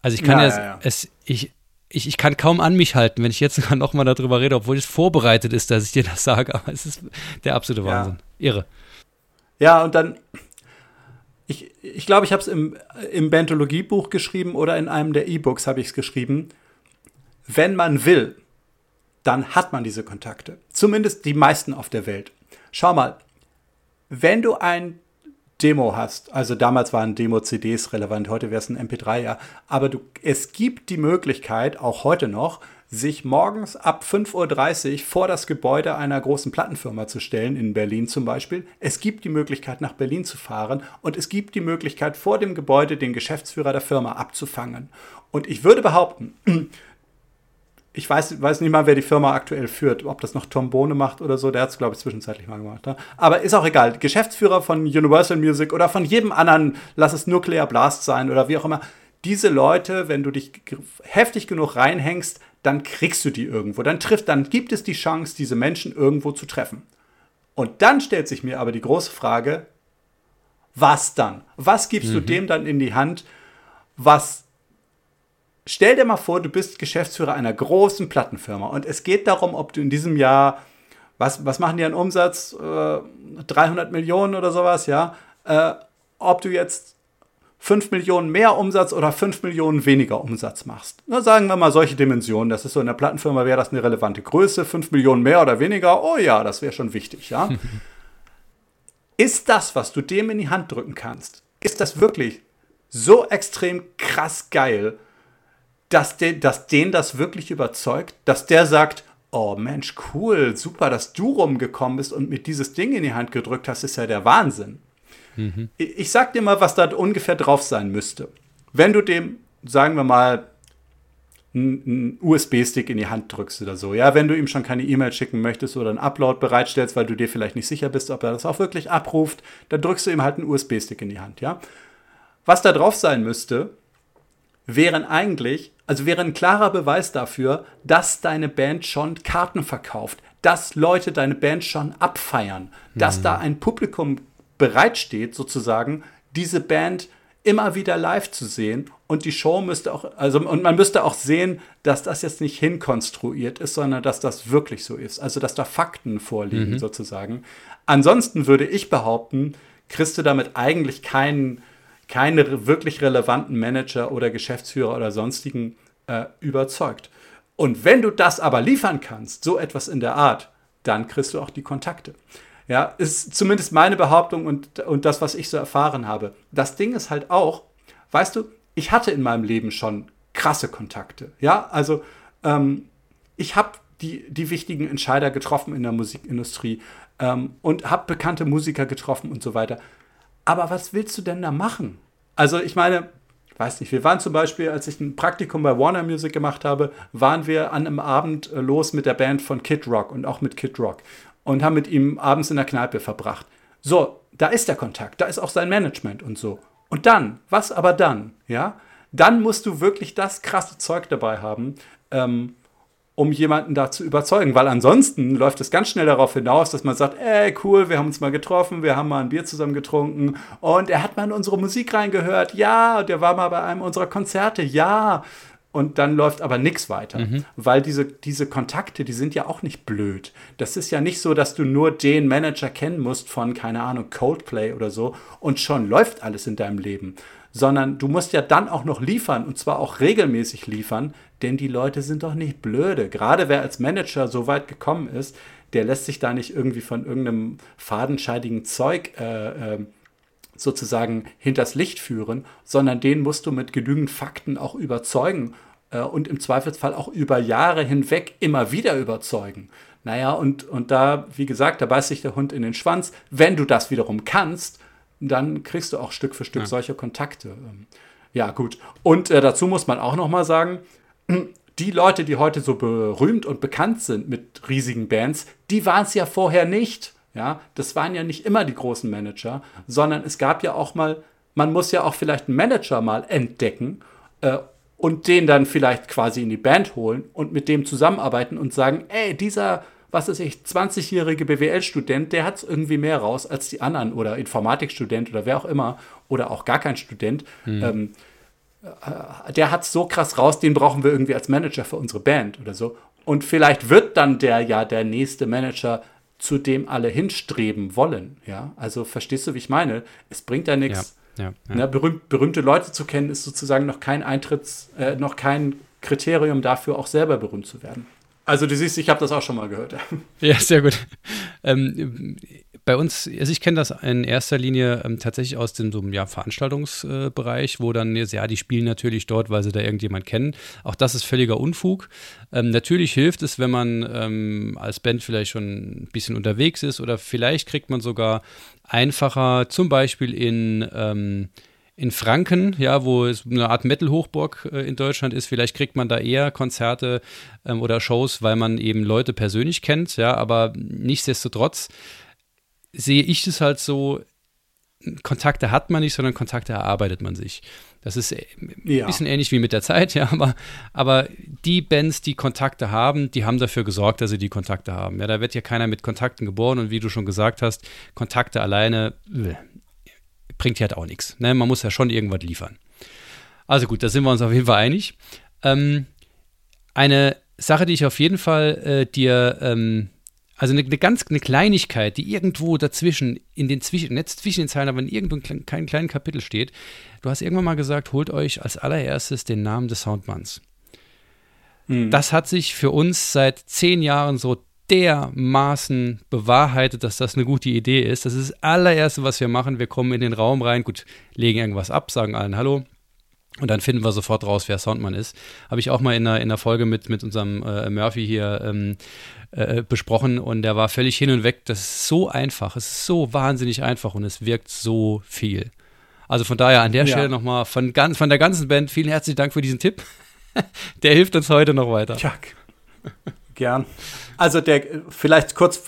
Also ich kann ja, ja, ja. es, ich, ich, ich kann kaum an mich halten, wenn ich jetzt sogar nochmal darüber rede, obwohl es vorbereitet ist, dass ich dir das sage, aber es ist der absolute Wahnsinn. Ja. Irre. Ja, und dann, ich glaube, ich, glaub, ich habe es im, im Bentologie-Buch geschrieben oder in einem der E-Books habe ich es geschrieben. Wenn man will, dann hat man diese Kontakte. Zumindest die meisten auf der Welt. Schau mal, wenn du ein Demo hast, also damals waren Demo-CDs relevant, heute wäre es ein MP3, ja, aber du, es gibt die Möglichkeit, auch heute noch, sich morgens ab 5.30 Uhr vor das Gebäude einer großen Plattenfirma zu stellen, in Berlin zum Beispiel. Es gibt die Möglichkeit, nach Berlin zu fahren und es gibt die Möglichkeit, vor dem Gebäude den Geschäftsführer der Firma abzufangen. Und ich würde behaupten, ich weiß, weiß nicht mal, wer die Firma aktuell führt, ob das noch Tom Bohne macht oder so, der hat es, glaube ich, zwischenzeitlich mal gemacht. Ja? Aber ist auch egal. Geschäftsführer von Universal Music oder von jedem anderen, lass es Nuclear Blast sein oder wie auch immer. Diese Leute, wenn du dich heftig genug reinhängst, dann kriegst du die irgendwo. Dann trifft, dann gibt es die Chance, diese Menschen irgendwo zu treffen. Und dann stellt sich mir aber die große Frage, was dann? Was gibst mhm. du dem dann in die Hand, was stell dir mal vor, du bist Geschäftsführer einer großen Plattenfirma und es geht darum, ob du in diesem Jahr, was, was machen die an Umsatz? Äh, 300 Millionen oder sowas, ja? Äh, ob du jetzt 5 Millionen mehr Umsatz oder 5 Millionen weniger Umsatz machst. Na, sagen wir mal solche Dimensionen. Das ist so in der Plattenfirma wäre das eine relevante Größe. 5 Millionen mehr oder weniger, oh ja, das wäre schon wichtig, ja? ist das, was du dem in die Hand drücken kannst, ist das wirklich so extrem krass geil, dass, de, dass den das wirklich überzeugt, dass der sagt, oh Mensch, cool, super, dass du rumgekommen bist und mir dieses Ding in die Hand gedrückt hast, ist ja der Wahnsinn. Mhm. Ich, ich sag dir mal, was da ungefähr drauf sein müsste. Wenn du dem, sagen wir mal, einen USB-Stick in die Hand drückst oder so. Ja, wenn du ihm schon keine E-Mail schicken möchtest oder einen Upload bereitstellst, weil du dir vielleicht nicht sicher bist, ob er das auch wirklich abruft, dann drückst du ihm halt einen USB-Stick in die Hand, ja. Was da drauf sein müsste, wären eigentlich, also wäre ein klarer Beweis dafür, dass deine Band schon Karten verkauft, dass Leute deine Band schon abfeiern, mhm. dass da ein Publikum bereitsteht, sozusagen, diese Band immer wieder live zu sehen und die Show müsste auch, also und man müsste auch sehen, dass das jetzt nicht hinkonstruiert ist, sondern dass das wirklich so ist. Also dass da Fakten vorliegen, mhm. sozusagen. Ansonsten würde ich behaupten, kriegst du damit eigentlich keinen keine wirklich relevanten Manager oder Geschäftsführer oder sonstigen äh, überzeugt. Und wenn du das aber liefern kannst, so etwas in der Art, dann kriegst du auch die Kontakte. Ja, ist zumindest meine Behauptung und, und das, was ich so erfahren habe. Das Ding ist halt auch, weißt du, ich hatte in meinem Leben schon krasse Kontakte. Ja, also ähm, ich habe die, die wichtigen Entscheider getroffen in der Musikindustrie ähm, und habe bekannte Musiker getroffen und so weiter. Aber was willst du denn da machen? Also ich meine, weiß nicht, wir waren zum Beispiel, als ich ein Praktikum bei Warner Music gemacht habe, waren wir an einem Abend äh, los mit der Band von Kid Rock und auch mit Kid Rock und haben mit ihm abends in der Kneipe verbracht. So, da ist der Kontakt, da ist auch sein Management und so. Und dann, was aber dann, ja? Dann musst du wirklich das krasse Zeug dabei haben, ähm, um jemanden da zu überzeugen. Weil ansonsten läuft es ganz schnell darauf hinaus, dass man sagt, ey, cool, wir haben uns mal getroffen, wir haben mal ein Bier zusammen getrunken und er hat mal in unsere Musik reingehört, ja, der war mal bei einem unserer Konzerte, ja. Und dann läuft aber nichts weiter, mhm. weil diese, diese Kontakte, die sind ja auch nicht blöd. Das ist ja nicht so, dass du nur den Manager kennen musst von, keine Ahnung, Coldplay oder so und schon läuft alles in deinem Leben, sondern du musst ja dann auch noch liefern und zwar auch regelmäßig liefern, denn die Leute sind doch nicht blöde. Gerade wer als Manager so weit gekommen ist, der lässt sich da nicht irgendwie von irgendeinem fadenscheidigen Zeug äh, äh, sozusagen hinters Licht führen, sondern den musst du mit genügend Fakten auch überzeugen äh, und im Zweifelsfall auch über Jahre hinweg immer wieder überzeugen. Naja, und, und da, wie gesagt, da beißt sich der Hund in den Schwanz. Wenn du das wiederum kannst, dann kriegst du auch Stück für Stück ja. solche Kontakte. Ähm, ja, gut. Und äh, dazu muss man auch noch mal sagen, die Leute, die heute so berühmt und bekannt sind mit riesigen Bands, die waren es ja vorher nicht. Ja, das waren ja nicht immer die großen Manager, sondern es gab ja auch mal, man muss ja auch vielleicht einen Manager mal entdecken äh, und den dann vielleicht quasi in die Band holen und mit dem zusammenarbeiten und sagen, ey, dieser was ist ich, 20-jährige BWL-Student, der hat es irgendwie mehr raus als die anderen oder Informatikstudent oder wer auch immer oder auch gar kein Student. Mhm. Ähm, äh, der hat es so krass raus, den brauchen wir irgendwie als Manager für unsere Band oder so. Und vielleicht wird dann der ja der nächste Manager, zu dem alle hinstreben wollen. Ja, also verstehst du, wie ich meine? Es bringt ja nichts. Ja, ja, ja. Ne, berühmt, berühmte Leute zu kennen, ist sozusagen noch kein Eintritts, äh, noch kein Kriterium dafür, auch selber berühmt zu werden. Also du siehst, ich habe das auch schon mal gehört. Ja, sehr gut. Ähm, bei uns, also ich kenne das in erster Linie ähm, tatsächlich aus dem so, ja, Veranstaltungsbereich, äh, wo dann, ja, die spielen natürlich dort, weil sie da irgendjemand kennen. Auch das ist völliger Unfug. Ähm, natürlich hilft es, wenn man ähm, als Band vielleicht schon ein bisschen unterwegs ist oder vielleicht kriegt man sogar einfacher, zum Beispiel in ähm, in Franken, ja, wo es eine Art Metal-Hochburg äh, in Deutschland ist, vielleicht kriegt man da eher Konzerte ähm, oder Shows, weil man eben Leute persönlich kennt, ja, aber nichtsdestotrotz sehe ich das halt so, Kontakte hat man nicht, sondern Kontakte erarbeitet man sich. Das ist äh, ein ja. bisschen ähnlich wie mit der Zeit, ja, aber, aber die Bands, die Kontakte haben, die haben dafür gesorgt, dass sie die Kontakte haben. Ja, da wird ja keiner mit Kontakten geboren und wie du schon gesagt hast, Kontakte alleine, äh, bringt ja halt auch nichts. Ne? Man muss ja schon irgendwas liefern. Also gut, da sind wir uns auf jeden Fall einig. Ähm, eine Sache, die ich auf jeden Fall äh, dir, ähm, also eine, eine, ganz eine Kleinigkeit, die irgendwo dazwischen, in den zwischen, nicht zwischen den Zeilen, aber in irgendeinem kleinen, kleinen Kapitel steht. Du hast irgendwann mal gesagt, holt euch als allererstes den Namen des Soundmanns. Mhm. Das hat sich für uns seit zehn Jahren so dermaßen bewahrheitet, dass das eine gute Idee ist. Das ist das allererste, was wir machen. Wir kommen in den Raum rein, gut, legen irgendwas ab, sagen allen Hallo. Und dann finden wir sofort raus, wer Soundmann ist. Habe ich auch mal in einer, in einer Folge mit, mit unserem äh, Murphy hier ähm, äh, besprochen und der war völlig hin und weg. Das ist so einfach, es ist so wahnsinnig einfach und es wirkt so viel. Also von daher an der ja. Stelle nochmal von, ganz, von der ganzen Band vielen herzlichen Dank für diesen Tipp. der hilft uns heute noch weiter. Tja, gern. Also der, vielleicht kurz,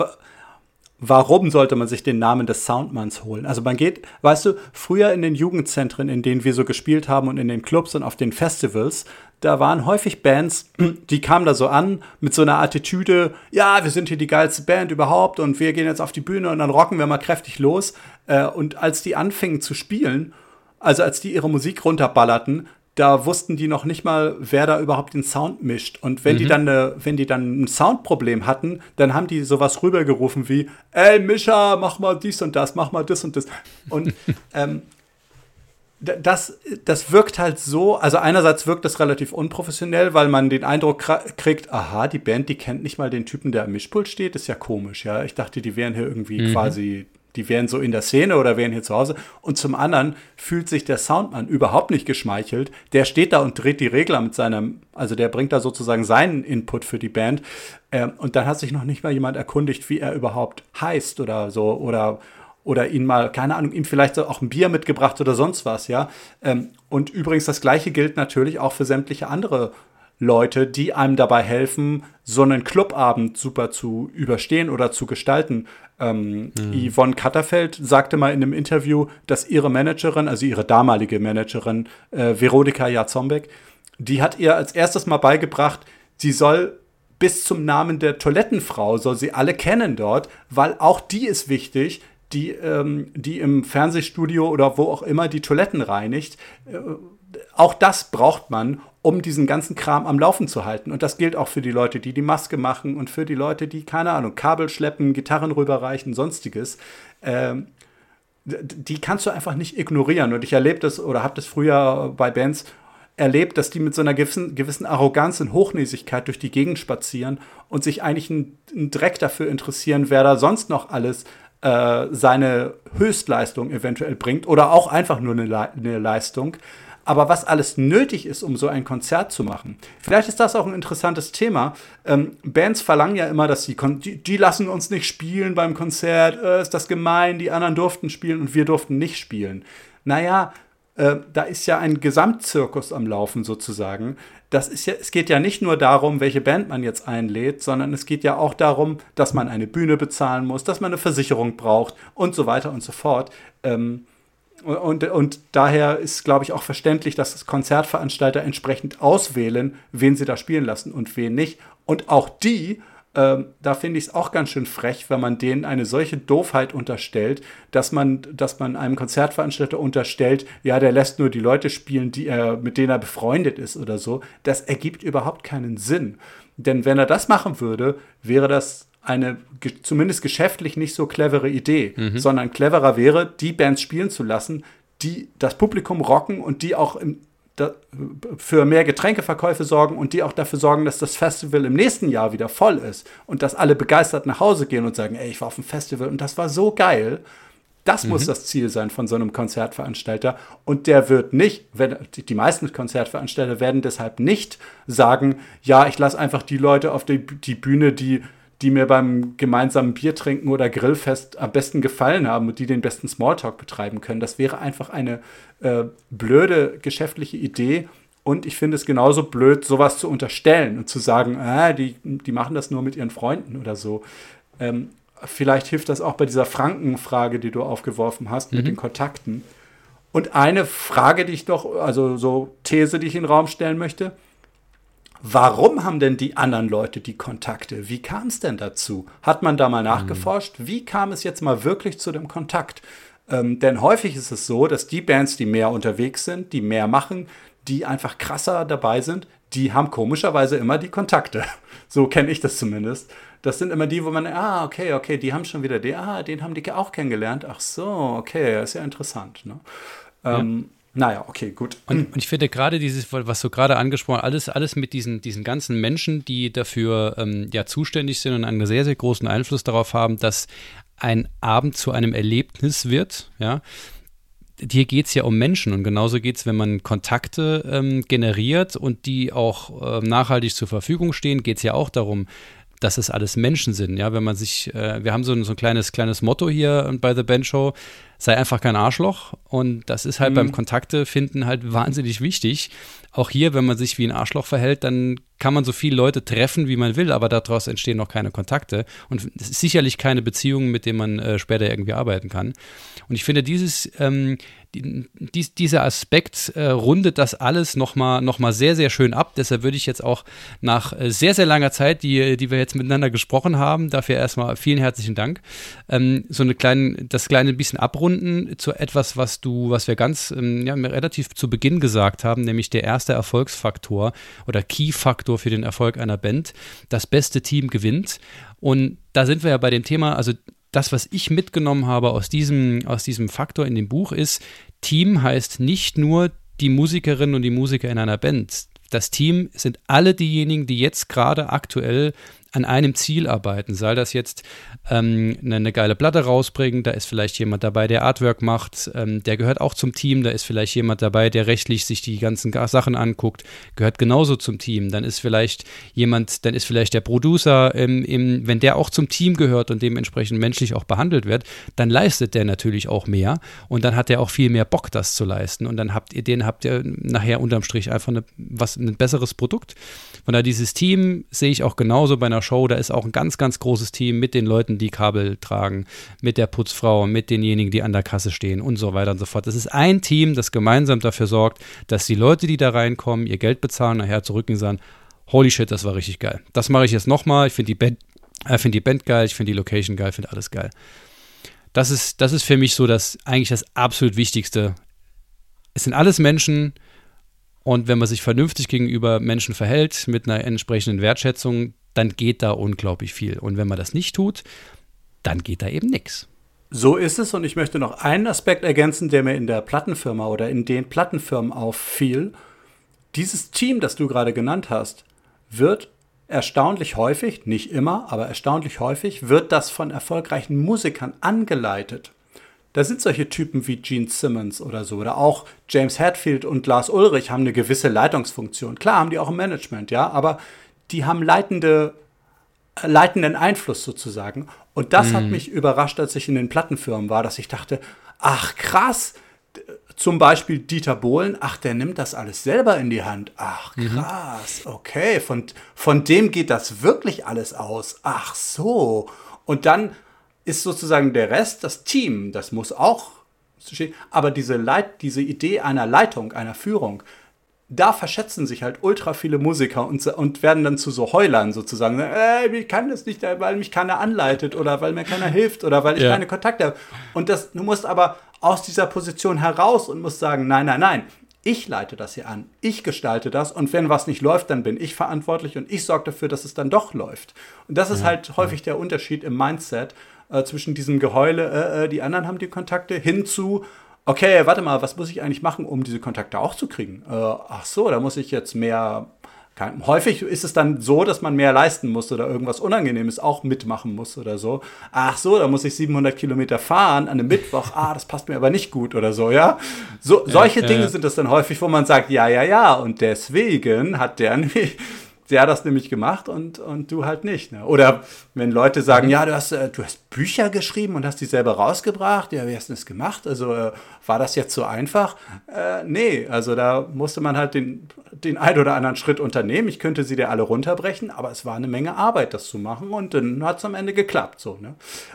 warum sollte man sich den Namen des Soundmanns holen? Also man geht, weißt du, früher in den Jugendzentren, in denen wir so gespielt haben und in den Clubs und auf den Festivals, da waren häufig Bands, die kamen da so an mit so einer Attitüde, ja, wir sind hier die geilste Band überhaupt und wir gehen jetzt auf die Bühne und dann rocken wir mal kräftig los. Äh, und als die anfingen zu spielen, also als die ihre Musik runterballerten, da wussten die noch nicht mal, wer da überhaupt den Sound mischt. Und wenn mhm. die dann eine, wenn die dann ein Soundproblem hatten, dann haben die sowas rübergerufen wie, ey Mischa, mach mal dies und das, mach mal das und das. Und ähm, das, das wirkt halt so, also einerseits wirkt das relativ unprofessionell, weil man den Eindruck kriegt, aha, die Band, die kennt nicht mal den Typen, der am Mischpult steht, ist ja komisch, ja. Ich dachte, die wären hier irgendwie mhm. quasi, die wären so in der Szene oder wären hier zu Hause. Und zum anderen fühlt sich der Soundmann überhaupt nicht geschmeichelt. Der steht da und dreht die Regler mit seinem, also der bringt da sozusagen seinen Input für die Band. Ähm, und dann hat sich noch nicht mal jemand erkundigt, wie er überhaupt heißt oder so oder oder ihn mal, keine Ahnung, ihm vielleicht auch ein Bier mitgebracht oder sonst was, ja. Ähm, und übrigens, das Gleiche gilt natürlich auch für sämtliche andere Leute, die einem dabei helfen, so einen Clubabend super zu überstehen oder zu gestalten. Ähm, mhm. Yvonne Katterfeld sagte mal in einem Interview, dass ihre Managerin, also ihre damalige Managerin, äh, Veronika Jazombek, die hat ihr als erstes mal beigebracht, sie soll bis zum Namen der Toilettenfrau, soll sie alle kennen dort, weil auch die ist wichtig, die, ähm, die im Fernsehstudio oder wo auch immer die Toiletten reinigt. Äh, auch das braucht man, um diesen ganzen Kram am Laufen zu halten. Und das gilt auch für die Leute, die die Maske machen und für die Leute, die, keine Ahnung, Kabel schleppen, Gitarren rüberreichen, sonstiges. Ähm, die kannst du einfach nicht ignorieren. Und ich erlebe das oder habe das früher bei Bands erlebt, dass die mit so einer gewissen, gewissen Arroganz und Hochnäsigkeit durch die Gegend spazieren und sich eigentlich einen, Dreck dafür interessieren, wer da sonst noch alles äh, seine Höchstleistung eventuell bringt oder auch einfach nur eine, Le eine Leistung. Aber was alles nötig ist, um so ein Konzert zu machen. Vielleicht ist das auch ein interessantes Thema. Ähm, Bands verlangen ja immer, dass sie, die, die, lassen uns nicht spielen beim Konzert, äh, ist das gemein, die anderen durften spielen und wir durften nicht spielen. Naja, äh, da ist ja ein Gesamtzirkus am Laufen sozusagen. Das ist ja, es geht ja nicht nur darum, welche Band man jetzt einlädt, sondern es geht ja auch darum, dass man eine Bühne bezahlen muss, dass man eine Versicherung braucht und so weiter und so fort. Ähm, und, und daher ist, glaube ich, auch verständlich, dass das Konzertveranstalter entsprechend auswählen, wen sie da spielen lassen und wen nicht. Und auch die ähm, da finde ich es auch ganz schön frech, wenn man denen eine solche Doofheit unterstellt, dass man, dass man einem Konzertveranstalter unterstellt, ja, der lässt nur die Leute spielen, die er, mit denen er befreundet ist oder so. Das ergibt überhaupt keinen Sinn. Denn wenn er das machen würde, wäre das eine zumindest geschäftlich nicht so clevere Idee, mhm. sondern cleverer wäre, die Bands spielen zu lassen, die das Publikum rocken und die auch im, da, für mehr Getränkeverkäufe sorgen und die auch dafür sorgen, dass das Festival im nächsten Jahr wieder voll ist und dass alle begeistert nach Hause gehen und sagen, ey, ich war auf dem Festival und das war so geil. Das mhm. muss das Ziel sein von so einem Konzertveranstalter. Und der wird nicht, wenn, die meisten Konzertveranstalter werden deshalb nicht sagen, ja, ich lasse einfach die Leute auf die, die Bühne, die die mir beim gemeinsamen Biertrinken oder Grillfest am besten gefallen haben und die den besten Smalltalk betreiben können. Das wäre einfach eine äh, blöde geschäftliche Idee. Und ich finde es genauso blöd, sowas zu unterstellen und zu sagen, ah, die, die machen das nur mit ihren Freunden oder so. Ähm, vielleicht hilft das auch bei dieser Frankenfrage, die du aufgeworfen hast, mhm. mit den Kontakten. Und eine Frage, die ich doch, also so These, die ich in den Raum stellen möchte, Warum haben denn die anderen Leute die Kontakte? Wie kam es denn dazu? Hat man da mal mhm. nachgeforscht? Wie kam es jetzt mal wirklich zu dem Kontakt? Ähm, denn häufig ist es so, dass die Bands, die mehr unterwegs sind, die mehr machen, die einfach krasser dabei sind, die haben komischerweise immer die Kontakte. So kenne ich das zumindest. Das sind immer die, wo man, ah, okay, okay, die haben schon wieder die, ah, den haben die auch kennengelernt. Ach so, okay, ist ja interessant. Ne? Ja. Ähm, naja, okay, gut. Und, und ich finde gerade dieses, was du gerade angesprochen hast, alles, alles mit diesen, diesen ganzen Menschen, die dafür ähm, ja zuständig sind und einen sehr, sehr großen Einfluss darauf haben, dass ein Abend zu einem Erlebnis wird, ja. Hier geht es ja um Menschen und genauso geht es, wenn man Kontakte ähm, generiert und die auch äh, nachhaltig zur Verfügung stehen, geht es ja auch darum, dass es alles Menschen sind. Ja, wenn man sich, äh, wir haben so ein, so ein kleines, kleines Motto hier bei The Band Show, sei einfach kein Arschloch. Und das ist halt mhm. beim Kontakte finden halt wahnsinnig wichtig. Auch hier, wenn man sich wie ein Arschloch verhält, dann kann man so viele Leute treffen, wie man will, aber daraus entstehen noch keine Kontakte und sicherlich keine Beziehungen, mit denen man äh, später irgendwie arbeiten kann. Und ich finde, dieses, ähm, dies, dieser Aspekt äh, rundet das alles nochmal noch mal sehr, sehr schön ab. Deshalb würde ich jetzt auch nach äh, sehr, sehr langer Zeit, die, die wir jetzt miteinander gesprochen haben, dafür erstmal vielen herzlichen Dank, ähm, so eine kleine, das kleine bisschen abrunden zu etwas, was du, was wir ganz ähm, ja, relativ zu Beginn gesagt haben, nämlich der erste Erfolgsfaktor oder Key-Faktor für den Erfolg einer Band. Das beste Team gewinnt. Und da sind wir ja bei dem Thema, also das, was ich mitgenommen habe aus diesem, aus diesem Faktor in dem Buch, ist, Team heißt nicht nur die Musikerinnen und die Musiker in einer Band. Das Team sind alle diejenigen, die jetzt gerade aktuell an einem Ziel arbeiten. Sei das jetzt ähm, eine, eine, geile Platte rausbringen, da ist vielleicht jemand dabei, der Artwork macht, ähm, der gehört auch zum Team, da ist vielleicht jemand dabei, der rechtlich sich die ganzen Sachen anguckt, gehört genauso zum Team. Dann ist vielleicht jemand, dann ist vielleicht der Producer, ähm, im, wenn der auch zum Team gehört und dementsprechend menschlich auch behandelt wird, dann leistet der natürlich auch mehr und dann hat er auch viel mehr Bock, das zu leisten. Und dann habt ihr den, habt ihr nachher unterm Strich einfach eine, was, ein besseres Produkt. Von daher dieses Team sehe ich auch genauso bei einer Show. Da ist auch ein ganz, ganz großes Team mit den Leuten, die Kabel tragen, mit der Putzfrau, mit denjenigen, die an der Kasse stehen und so weiter und so fort. Das ist ein Team, das gemeinsam dafür sorgt, dass die Leute, die da reinkommen, ihr Geld bezahlen, nachher zurückgehen und sagen, holy shit, das war richtig geil. Das mache ich jetzt nochmal. Ich finde die, Band, äh, find die Band geil, ich finde die Location geil, finde alles geil. Das ist, das ist für mich so das eigentlich das absolut Wichtigste. Es sind alles Menschen, und wenn man sich vernünftig gegenüber Menschen verhält, mit einer entsprechenden Wertschätzung, dann geht da unglaublich viel. Und wenn man das nicht tut, dann geht da eben nichts. So ist es und ich möchte noch einen Aspekt ergänzen, der mir in der Plattenfirma oder in den Plattenfirmen auffiel. Dieses Team, das du gerade genannt hast, wird erstaunlich häufig, nicht immer, aber erstaunlich häufig, wird das von erfolgreichen Musikern angeleitet. Da sind solche Typen wie Gene Simmons oder so oder auch James Hetfield und Lars Ulrich haben eine gewisse Leitungsfunktion. Klar haben die auch im Management, ja, aber die haben leitende, äh, leitenden Einfluss sozusagen. Und das mhm. hat mich überrascht, als ich in den Plattenfirmen war, dass ich dachte, ach krass, zum Beispiel Dieter Bohlen, ach, der nimmt das alles selber in die Hand. Ach, mhm. krass, okay, von, von dem geht das wirklich alles aus. Ach so. Und dann ist sozusagen der Rest, das Team, das muss auch stehen. Aber diese, Leit, diese Idee einer Leitung, einer Führung, da verschätzen sich halt ultra viele Musiker und, und werden dann zu so Heulern sozusagen. Äh, ich kann das nicht, weil mich keiner anleitet oder weil mir keiner hilft oder weil ich ja. keine Kontakte habe. Und das, du musst aber aus dieser Position heraus und musst sagen, nein, nein, nein, ich leite das hier an, ich gestalte das und wenn was nicht läuft, dann bin ich verantwortlich und ich sorge dafür, dass es dann doch läuft. Und das ist ja, halt häufig der Unterschied im Mindset äh, zwischen diesem Geheule, äh, äh, die anderen haben die Kontakte, hin zu, okay, warte mal, was muss ich eigentlich machen, um diese Kontakte auch zu kriegen? Äh, ach so, da muss ich jetzt mehr. Kein, häufig ist es dann so, dass man mehr leisten muss oder irgendwas Unangenehmes auch mitmachen muss oder so. Ach so, da muss ich 700 Kilometer fahren an einem Mittwoch. Ah, das passt mir aber nicht gut oder so, ja. So, solche äh, Dinge sind das dann häufig, wo man sagt, ja, ja, ja. Und deswegen hat der der hat das nämlich gemacht und, und du halt nicht. Ne? Oder wenn Leute sagen, ja, du hast, äh, du hast Bücher geschrieben und hast die selber rausgebracht, ja, wie hast du das gemacht? Also äh, war das jetzt so einfach? Äh, nee, also da musste man halt den, den ein oder anderen Schritt unternehmen. Ich könnte sie dir alle runterbrechen, aber es war eine Menge Arbeit, das zu machen und dann hat es am Ende geklappt. So, ne?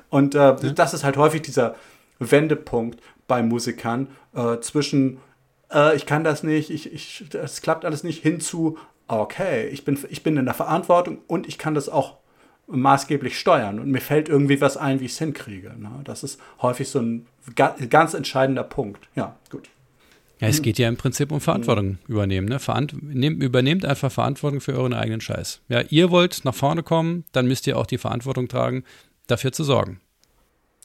Und äh, mhm. das ist halt häufig dieser Wendepunkt bei Musikern äh, zwischen äh, ich kann das nicht, ich, ich, das klappt alles nicht, hinzu, okay, ich bin, ich bin in der Verantwortung und ich kann das auch maßgeblich steuern und mir fällt irgendwie was ein, wie ich es hinkriege. Ne? Das ist häufig so ein ganz entscheidender Punkt. Ja, gut. Ja, es geht ja im Prinzip um Verantwortung übernehmen. Ne? Verant nehm, übernehmt einfach Verantwortung für euren eigenen Scheiß. Ja, ihr wollt nach vorne kommen, dann müsst ihr auch die Verantwortung tragen, dafür zu sorgen.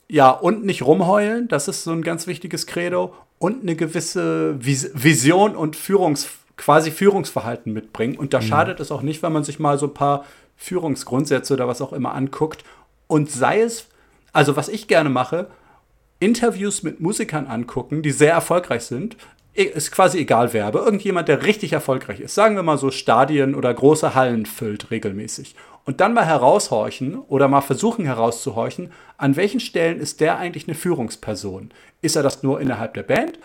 Ja, und nicht rumheulen, das ist so ein ganz wichtiges Credo. Und eine gewisse Vision und Führungsverantwortung quasi Führungsverhalten mitbringen. Und da mhm. schadet es auch nicht, wenn man sich mal so ein paar Führungsgrundsätze oder was auch immer anguckt. Und sei es, also was ich gerne mache, Interviews mit Musikern angucken, die sehr erfolgreich sind. Ist quasi egal wer, aber irgendjemand, der richtig erfolgreich ist. Sagen wir mal so Stadien oder große Hallen füllt regelmäßig. Und dann mal heraushorchen oder mal versuchen herauszuhorchen, an welchen Stellen ist der eigentlich eine Führungsperson? Ist er das nur innerhalb der Band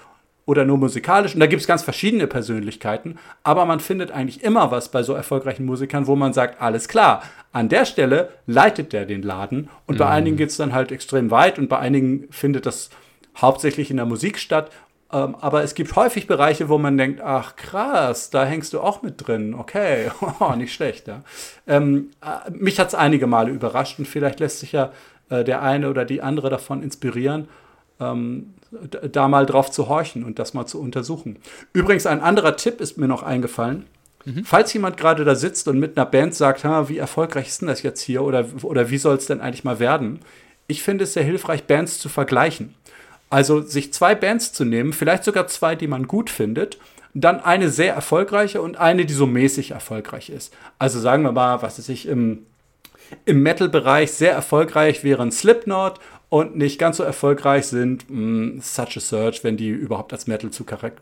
oder nur musikalisch. Und da gibt es ganz verschiedene Persönlichkeiten, aber man findet eigentlich immer was bei so erfolgreichen Musikern, wo man sagt, alles klar, an der Stelle leitet der den Laden und bei mhm. einigen geht es dann halt extrem weit und bei einigen findet das hauptsächlich in der Musik statt. Ähm, aber es gibt häufig Bereiche, wo man denkt, ach krass, da hängst du auch mit drin. Okay, oh, nicht schlecht. Ja. Ähm, äh, mich hat es einige Male überrascht und vielleicht lässt sich ja äh, der eine oder die andere davon inspirieren. Ähm, da mal drauf zu horchen und das mal zu untersuchen. Übrigens, ein anderer Tipp ist mir noch eingefallen. Mhm. Falls jemand gerade da sitzt und mit einer Band sagt, wie erfolgreich ist denn das jetzt hier oder, oder wie soll es denn eigentlich mal werden? ich finde es sehr hilfreich, Bands zu vergleichen. Also sich zwei Bands zu nehmen, vielleicht sogar zwei, die man gut findet, dann eine sehr erfolgreiche und eine, die so mäßig erfolgreich ist. Also sagen wir mal, was ist ich im, im Metal-Bereich sehr erfolgreich wären Slipknot und nicht ganz so erfolgreich sind mh, mm, Such a Search, wenn die überhaupt als Metal zu charak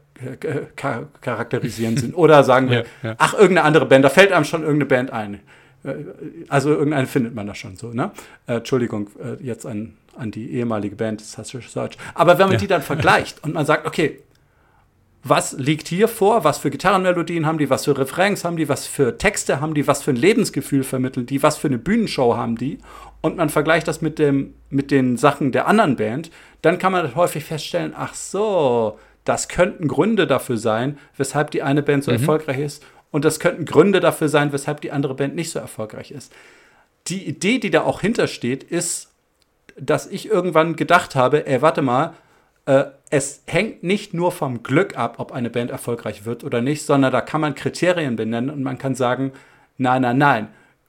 char charakterisieren sind. Oder sagen wir, ja, ja. ach, irgendeine andere Band, da fällt einem schon irgendeine Band ein. Äh, also irgendeine findet man da schon so, ne? Äh, Entschuldigung, äh, jetzt an, an die ehemalige Band Such a Search. Aber wenn man ja. die dann vergleicht und man sagt, okay, was liegt hier vor, was für Gitarrenmelodien haben die, was für Refrains haben die, was für Texte haben die, was für ein Lebensgefühl vermitteln die, was für eine Bühnenshow haben die? Und man vergleicht das mit, dem, mit den Sachen der anderen Band, dann kann man häufig feststellen, ach so, das könnten Gründe dafür sein, weshalb die eine Band so mhm. erfolgreich ist. Und das könnten Gründe dafür sein, weshalb die andere Band nicht so erfolgreich ist. Die Idee, die da auch hintersteht, ist, dass ich irgendwann gedacht habe, ey, warte mal, äh, es hängt nicht nur vom Glück ab, ob eine Band erfolgreich wird oder nicht, sondern da kann man Kriterien benennen und man kann sagen, nein, nein, nein.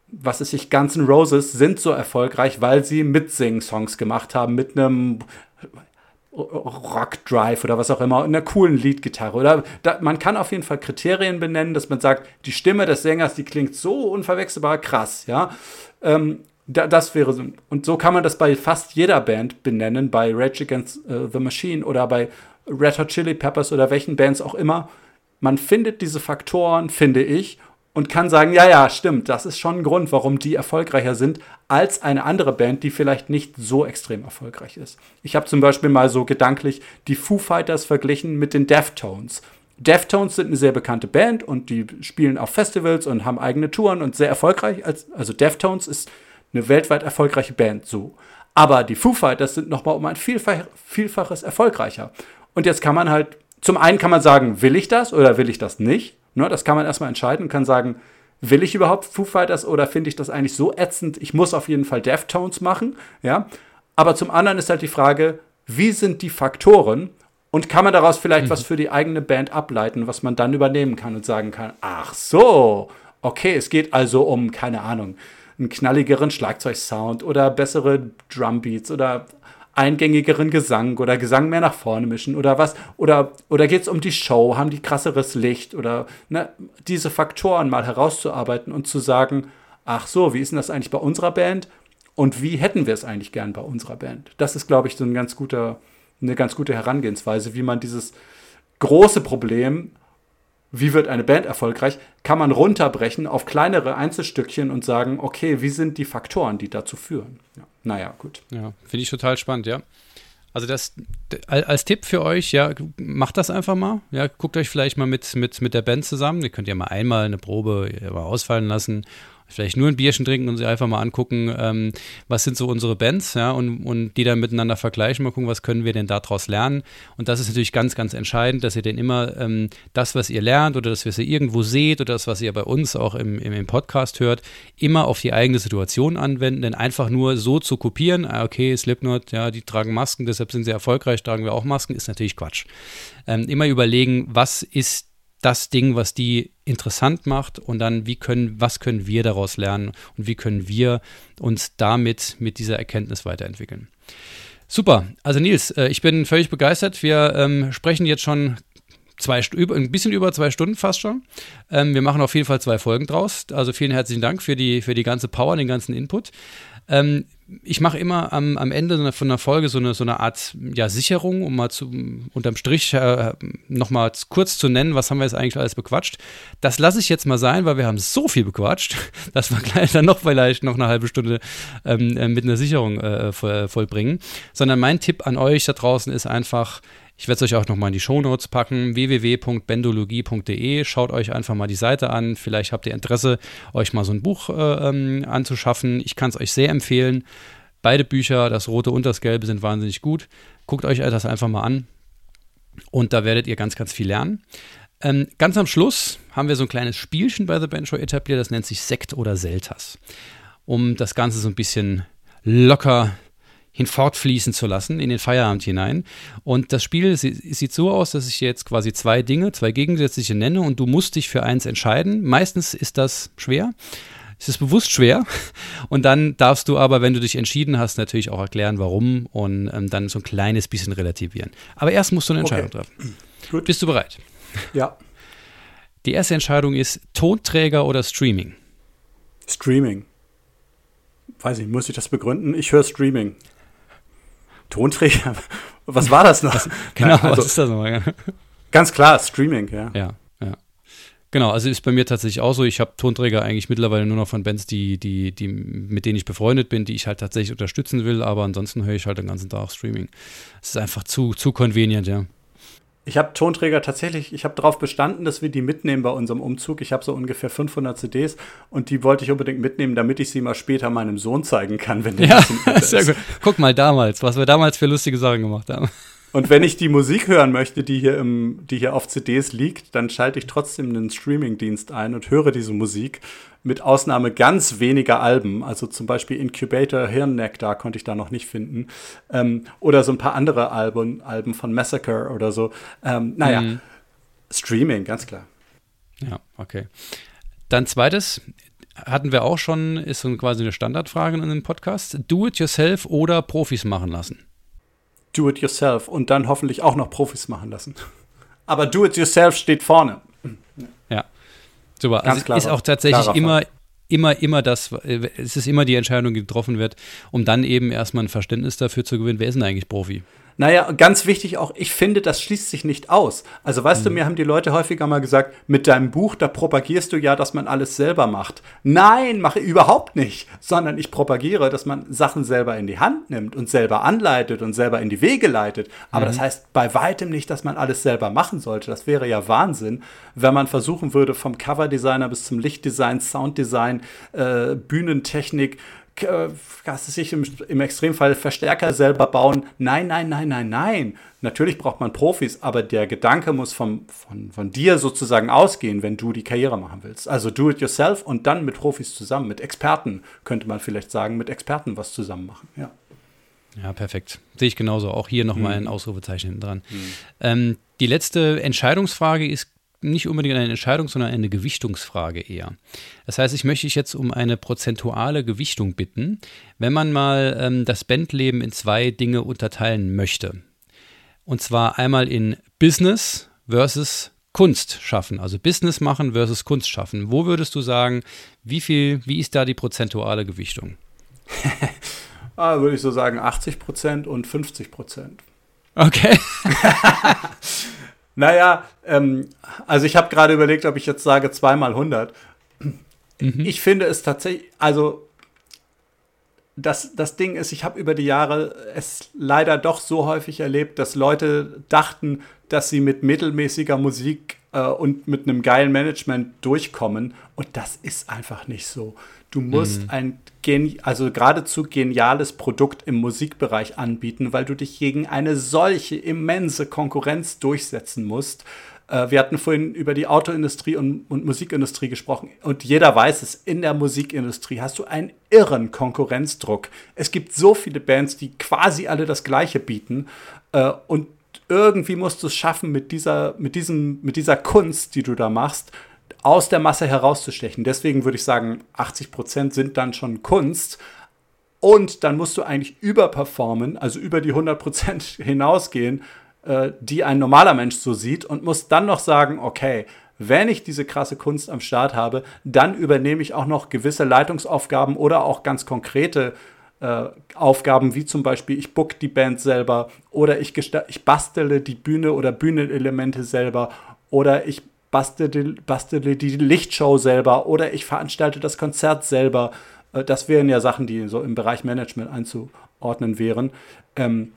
Was ist ich, Guns N' Roses sind so erfolgreich, weil sie Mitsing-Songs gemacht haben mit einem Rock Drive oder was auch immer, einer coolen Leadgitarre. Oder da, man kann auf jeden Fall Kriterien benennen, dass man sagt, die Stimme des Sängers, die klingt so unverwechselbar krass, ja. Ähm, da, das wäre so. Und so kann man das bei fast jeder Band benennen, bei Rage Against uh, the Machine oder bei Red Hot Chili Peppers oder welchen Bands auch immer. Man findet diese Faktoren, finde ich, und kann sagen, ja, ja, stimmt, das ist schon ein Grund, warum die erfolgreicher sind als eine andere Band, die vielleicht nicht so extrem erfolgreich ist. Ich habe zum Beispiel mal so gedanklich die Foo Fighters verglichen mit den Deftones. Deftones sind eine sehr bekannte Band und die spielen auf Festivals und haben eigene Touren und sehr erfolgreich. also Deftones ist eine weltweit erfolgreiche Band so. Aber die Foo Fighters sind nochmal um ein Vielfach, Vielfaches erfolgreicher. Und jetzt kann man halt, zum einen kann man sagen, will ich das oder will ich das nicht? Ne, das kann man erstmal entscheiden und kann sagen, will ich überhaupt Foo Fighters oder finde ich das eigentlich so ätzend, ich muss auf jeden Fall Deftones machen, ja. Aber zum anderen ist halt die Frage, wie sind die Faktoren und kann man daraus vielleicht mhm. was für die eigene Band ableiten, was man dann übernehmen kann und sagen kann, ach so, okay, es geht also um, keine Ahnung, einen knalligeren Schlagzeugsound oder bessere Drumbeats oder eingängigeren Gesang oder Gesang mehr nach vorne mischen oder was? Oder, oder geht es um die Show? Haben die krasseres Licht? Oder ne, diese Faktoren mal herauszuarbeiten und zu sagen, ach so, wie ist denn das eigentlich bei unserer Band? Und wie hätten wir es eigentlich gern bei unserer Band? Das ist, glaube ich, so ein ganz guter, eine ganz gute Herangehensweise, wie man dieses große Problem wie wird eine Band erfolgreich, kann man runterbrechen auf kleinere Einzelstückchen und sagen, okay, wie sind die Faktoren, die dazu führen? Ja. Naja, gut. Ja, finde ich total spannend, ja. Also das als Tipp für euch, ja, macht das einfach mal. Ja, guckt euch vielleicht mal mit, mit, mit der Band zusammen. Ihr könnt ja mal einmal eine Probe ausfallen lassen vielleicht nur ein Bierchen trinken und sich einfach mal angucken, ähm, was sind so unsere Bands, ja, und, und die dann miteinander vergleichen, mal gucken, was können wir denn daraus lernen. Und das ist natürlich ganz, ganz entscheidend, dass ihr denn immer ähm, das, was ihr lernt oder das, was ihr irgendwo seht oder das, was ihr bei uns auch im, im, im Podcast hört, immer auf die eigene Situation anwenden, denn einfach nur so zu kopieren, ah, okay, Slipknot, ja, die tragen Masken, deshalb sind sie erfolgreich, tragen wir auch Masken, ist natürlich Quatsch. Ähm, immer überlegen, was ist das Ding, was die interessant macht und dann, wie können, was können wir daraus lernen und wie können wir uns damit mit dieser Erkenntnis weiterentwickeln. Super, also Nils, äh, ich bin völlig begeistert. Wir ähm, sprechen jetzt schon zwei, über, ein bisschen über zwei Stunden fast schon. Ähm, wir machen auf jeden Fall zwei Folgen draus. Also vielen herzlichen Dank für die, für die ganze Power, den ganzen Input. Ähm, ich mache immer am, am Ende von einer Folge so eine, so eine Art ja, Sicherung, um mal zu, unterm Strich äh, nochmal kurz zu nennen, was haben wir jetzt eigentlich alles bequatscht. Das lasse ich jetzt mal sein, weil wir haben so viel bequatscht, dass wir gleich dann noch vielleicht noch eine halbe Stunde ähm, äh, mit einer Sicherung äh, vollbringen. Sondern mein Tipp an euch da draußen ist einfach, ich werde es euch auch nochmal in die Shownotes packen, www.bendologie.de. Schaut euch einfach mal die Seite an. Vielleicht habt ihr Interesse, euch mal so ein Buch äh, ähm, anzuschaffen. Ich kann es euch sehr empfehlen. Beide Bücher, das rote und das gelbe, sind wahnsinnig gut. Guckt euch das einfach mal an. Und da werdet ihr ganz, ganz viel lernen. Ähm, ganz am Schluss haben wir so ein kleines Spielchen bei The Band Show etabliert, das nennt sich Sekt oder Selters. Um das Ganze so ein bisschen locker hinfortfließen zu lassen in den Feierabend hinein. Und das Spiel sieht so aus, dass ich jetzt quasi zwei Dinge, zwei gegensätzliche nenne und du musst dich für eins entscheiden. Meistens ist das schwer. Es ist bewusst schwer. Und dann darfst du aber, wenn du dich entschieden hast, natürlich auch erklären, warum und ähm, dann so ein kleines bisschen relativieren. Aber erst musst du eine Entscheidung okay. treffen. Gut. Bist du bereit? Ja. Die erste Entscheidung ist Tonträger oder Streaming? Streaming. Weiß ich, muss ich das begründen? Ich höre Streaming. Tonträger? Was war das noch? Was, genau, Nein, also, was ist das nochmal? Ganz klar, Streaming, ja. Ja, ja. Genau, also ist bei mir tatsächlich auch so. Ich habe Tonträger eigentlich mittlerweile nur noch von Bands, die, die, die, mit denen ich befreundet bin, die ich halt tatsächlich unterstützen will, aber ansonsten höre ich halt den ganzen Tag Streaming. Es ist einfach zu, zu convenient, ja. Ich habe Tonträger tatsächlich, ich habe darauf bestanden, dass wir die mitnehmen bei unserem Umzug. Ich habe so ungefähr 500 CDs und die wollte ich unbedingt mitnehmen, damit ich sie mal später meinem Sohn zeigen kann, wenn der ja, sehr gut. Guck mal damals, was wir damals für lustige Sachen gemacht haben. Und wenn ich die Musik hören möchte, die hier, im, die hier auf CDs liegt, dann schalte ich trotzdem einen Streaming-Dienst ein und höre diese Musik mit Ausnahme ganz weniger Alben. Also zum Beispiel Incubator Hirnnektar konnte ich da noch nicht finden. Ähm, oder so ein paar andere Alben, Alben von Massacre oder so. Ähm, naja, mhm. Streaming, ganz klar. Ja, okay. Dann zweites, hatten wir auch schon, ist so quasi eine Standardfrage in einem Podcast. Do it yourself oder Profis machen lassen? Do-it-yourself und dann hoffentlich auch noch Profis machen lassen. Aber Do-it-yourself steht vorne. Ja, super. Ganz also klar, ist auch tatsächlich immer, immer, immer das, äh, es ist immer die Entscheidung, die getroffen wird, um dann eben erstmal ein Verständnis dafür zu gewinnen, wer ist denn eigentlich Profi? Naja, ganz wichtig auch, ich finde, das schließt sich nicht aus. Also weißt mhm. du, mir haben die Leute häufiger mal gesagt, mit deinem Buch, da propagierst du ja, dass man alles selber macht. Nein, mache ich überhaupt nicht, sondern ich propagiere, dass man Sachen selber in die Hand nimmt und selber anleitet und selber in die Wege leitet. Aber mhm. das heißt bei weitem nicht, dass man alles selber machen sollte. Das wäre ja Wahnsinn, wenn man versuchen würde, vom Coverdesigner bis zum Lichtdesign, Sounddesign, äh, Bühnentechnik, kannst du sich im, im Extremfall Verstärker selber bauen. Nein, nein, nein, nein, nein. Natürlich braucht man Profis, aber der Gedanke muss vom, von, von dir sozusagen ausgehen, wenn du die Karriere machen willst. Also do it yourself und dann mit Profis zusammen, mit Experten, könnte man vielleicht sagen, mit Experten was zusammen machen. Ja. Ja, perfekt. Sehe ich genauso. Auch hier nochmal mhm. ein Ausrufezeichen hinten dran. Mhm. Ähm, die letzte Entscheidungsfrage ist nicht unbedingt eine Entscheidung, sondern eine Gewichtungsfrage eher. Das heißt, ich möchte dich jetzt um eine prozentuale Gewichtung bitten, wenn man mal ähm, das Bandleben in zwei Dinge unterteilen möchte. Und zwar einmal in Business versus Kunst schaffen, also Business machen versus Kunst schaffen. Wo würdest du sagen, wie viel, wie ist da die prozentuale Gewichtung? ah, würde ich so sagen 80 Prozent und 50 Prozent. Okay. Naja, ähm, also ich habe gerade überlegt, ob ich jetzt sage zweimal 100. Mhm. Ich finde es tatsächlich, also das, das Ding ist, ich habe über die Jahre es leider doch so häufig erlebt, dass Leute dachten, dass sie mit mittelmäßiger Musik äh, und mit einem geilen Management durchkommen. Und das ist einfach nicht so. Du musst mhm. ein also geradezu geniales Produkt im Musikbereich anbieten, weil du dich gegen eine solche immense Konkurrenz durchsetzen musst. Äh, wir hatten vorhin über die Autoindustrie und, und, Musikindustrie gesprochen und jeder weiß es, in der Musikindustrie hast du einen irren Konkurrenzdruck. Es gibt so viele Bands, die quasi alle das Gleiche bieten äh, und irgendwie musst du es schaffen, mit dieser, mit, diesem, mit dieser Kunst, die du da machst, aus der Masse herauszustechen. Deswegen würde ich sagen, 80 Prozent sind dann schon Kunst. Und dann musst du eigentlich überperformen, also über die 100 Prozent hinausgehen, äh, die ein normaler Mensch so sieht und musst dann noch sagen, okay, wenn ich diese krasse Kunst am Start habe, dann übernehme ich auch noch gewisse Leitungsaufgaben oder auch ganz konkrete äh, Aufgaben, wie zum Beispiel ich book die Band selber oder ich, ich bastele die Bühne oder Bühnenelemente selber oder ich bastele, bastele die Lichtshow selber oder ich veranstalte das Konzert selber. Äh, das wären ja Sachen, die so im Bereich Management einzuordnen wären. Ähm,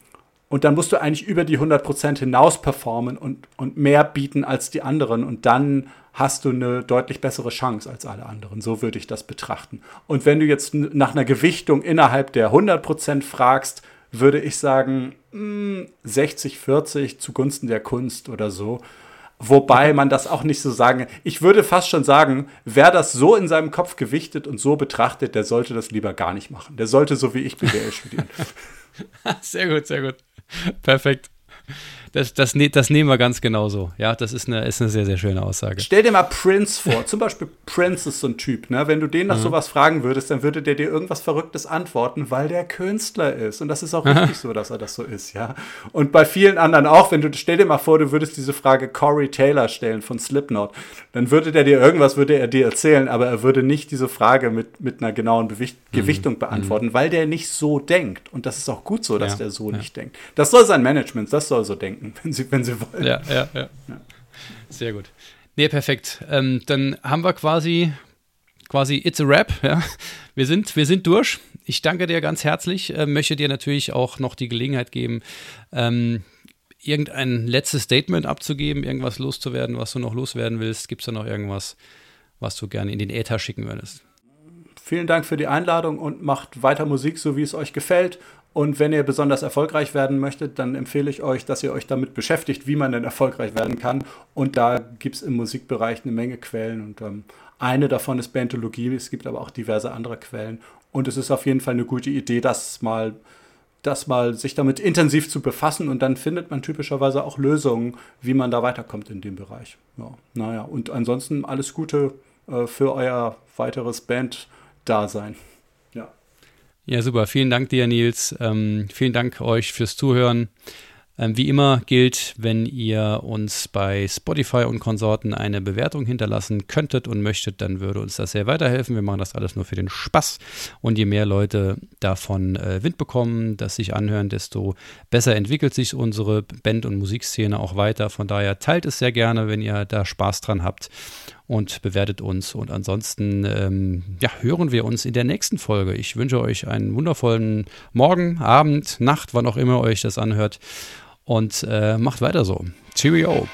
und dann musst du eigentlich über die 100% hinaus performen und, und mehr bieten als die anderen. Und dann hast du eine deutlich bessere Chance als alle anderen. So würde ich das betrachten. Und wenn du jetzt nach einer Gewichtung innerhalb der 100% fragst, würde ich sagen 60, hm, 40 zugunsten der Kunst oder so. Wobei man das auch nicht so sagen. Ich würde fast schon sagen, wer das so in seinem Kopf gewichtet und so betrachtet, der sollte das lieber gar nicht machen. Der sollte so wie ich BWL studieren. sehr gut, sehr gut. Perfekt. Das, das, ne, das nehmen wir ganz genauso. Ja, das ist eine, ist eine sehr, sehr schöne Aussage. Stell dir mal Prince vor. Zum Beispiel Prince ist so ein Typ. Ne? Wenn du den nach mhm. sowas fragen würdest, dann würde der dir irgendwas Verrücktes antworten, weil der Künstler ist. Und das ist auch richtig so, dass er das so ist. ja. Und bei vielen anderen auch. Wenn du, stell dir mal vor, du würdest diese Frage Corey Taylor stellen von Slipknot, dann würde der dir irgendwas, würde er dir erzählen, aber er würde nicht diese Frage mit, mit einer genauen Bewicht, mhm. Gewichtung beantworten, mhm. weil der nicht so denkt. Und das ist auch gut so, dass ja. der so ja. nicht denkt. Das soll sein Management, das soll so denken wenn sie, wenn sie wollen. Ja, ja, ja. ja. Sehr gut. Nee, perfekt. Ähm, dann haben wir quasi, quasi It's a Rap. Ja. Wir, sind, wir sind durch. Ich danke dir ganz herzlich. Äh, möchte dir natürlich auch noch die Gelegenheit geben, ähm, irgendein letztes Statement abzugeben, irgendwas loszuwerden, was du noch loswerden willst. Gibt es da noch irgendwas, was du gerne in den Äther schicken würdest? Vielen Dank für die Einladung und macht weiter Musik, so wie es euch gefällt. Und wenn ihr besonders erfolgreich werden möchtet, dann empfehle ich euch, dass ihr euch damit beschäftigt, wie man denn erfolgreich werden kann. Und da gibt es im Musikbereich eine Menge Quellen. Und ähm, eine davon ist Bentologie. Es gibt aber auch diverse andere Quellen. Und es ist auf jeden Fall eine gute Idee, das mal, das mal sich damit intensiv zu befassen. Und dann findet man typischerweise auch Lösungen, wie man da weiterkommt in dem Bereich. Ja, naja, und ansonsten alles Gute äh, für euer weiteres Band-Dasein. Ja, super. Vielen Dank dir, Nils. Ähm, vielen Dank euch fürs Zuhören. Ähm, wie immer gilt, wenn ihr uns bei Spotify und Konsorten eine Bewertung hinterlassen könntet und möchtet, dann würde uns das sehr weiterhelfen. Wir machen das alles nur für den Spaß. Und je mehr Leute davon äh, Wind bekommen, das sich anhören, desto besser entwickelt sich unsere Band- und Musikszene auch weiter. Von daher teilt es sehr gerne, wenn ihr da Spaß dran habt und bewertet uns. Und ansonsten ähm, ja, hören wir uns in der nächsten Folge. Ich wünsche euch einen wundervollen Morgen, Abend, Nacht, wann auch immer euch das anhört. Und äh, macht weiter so. Cheerio.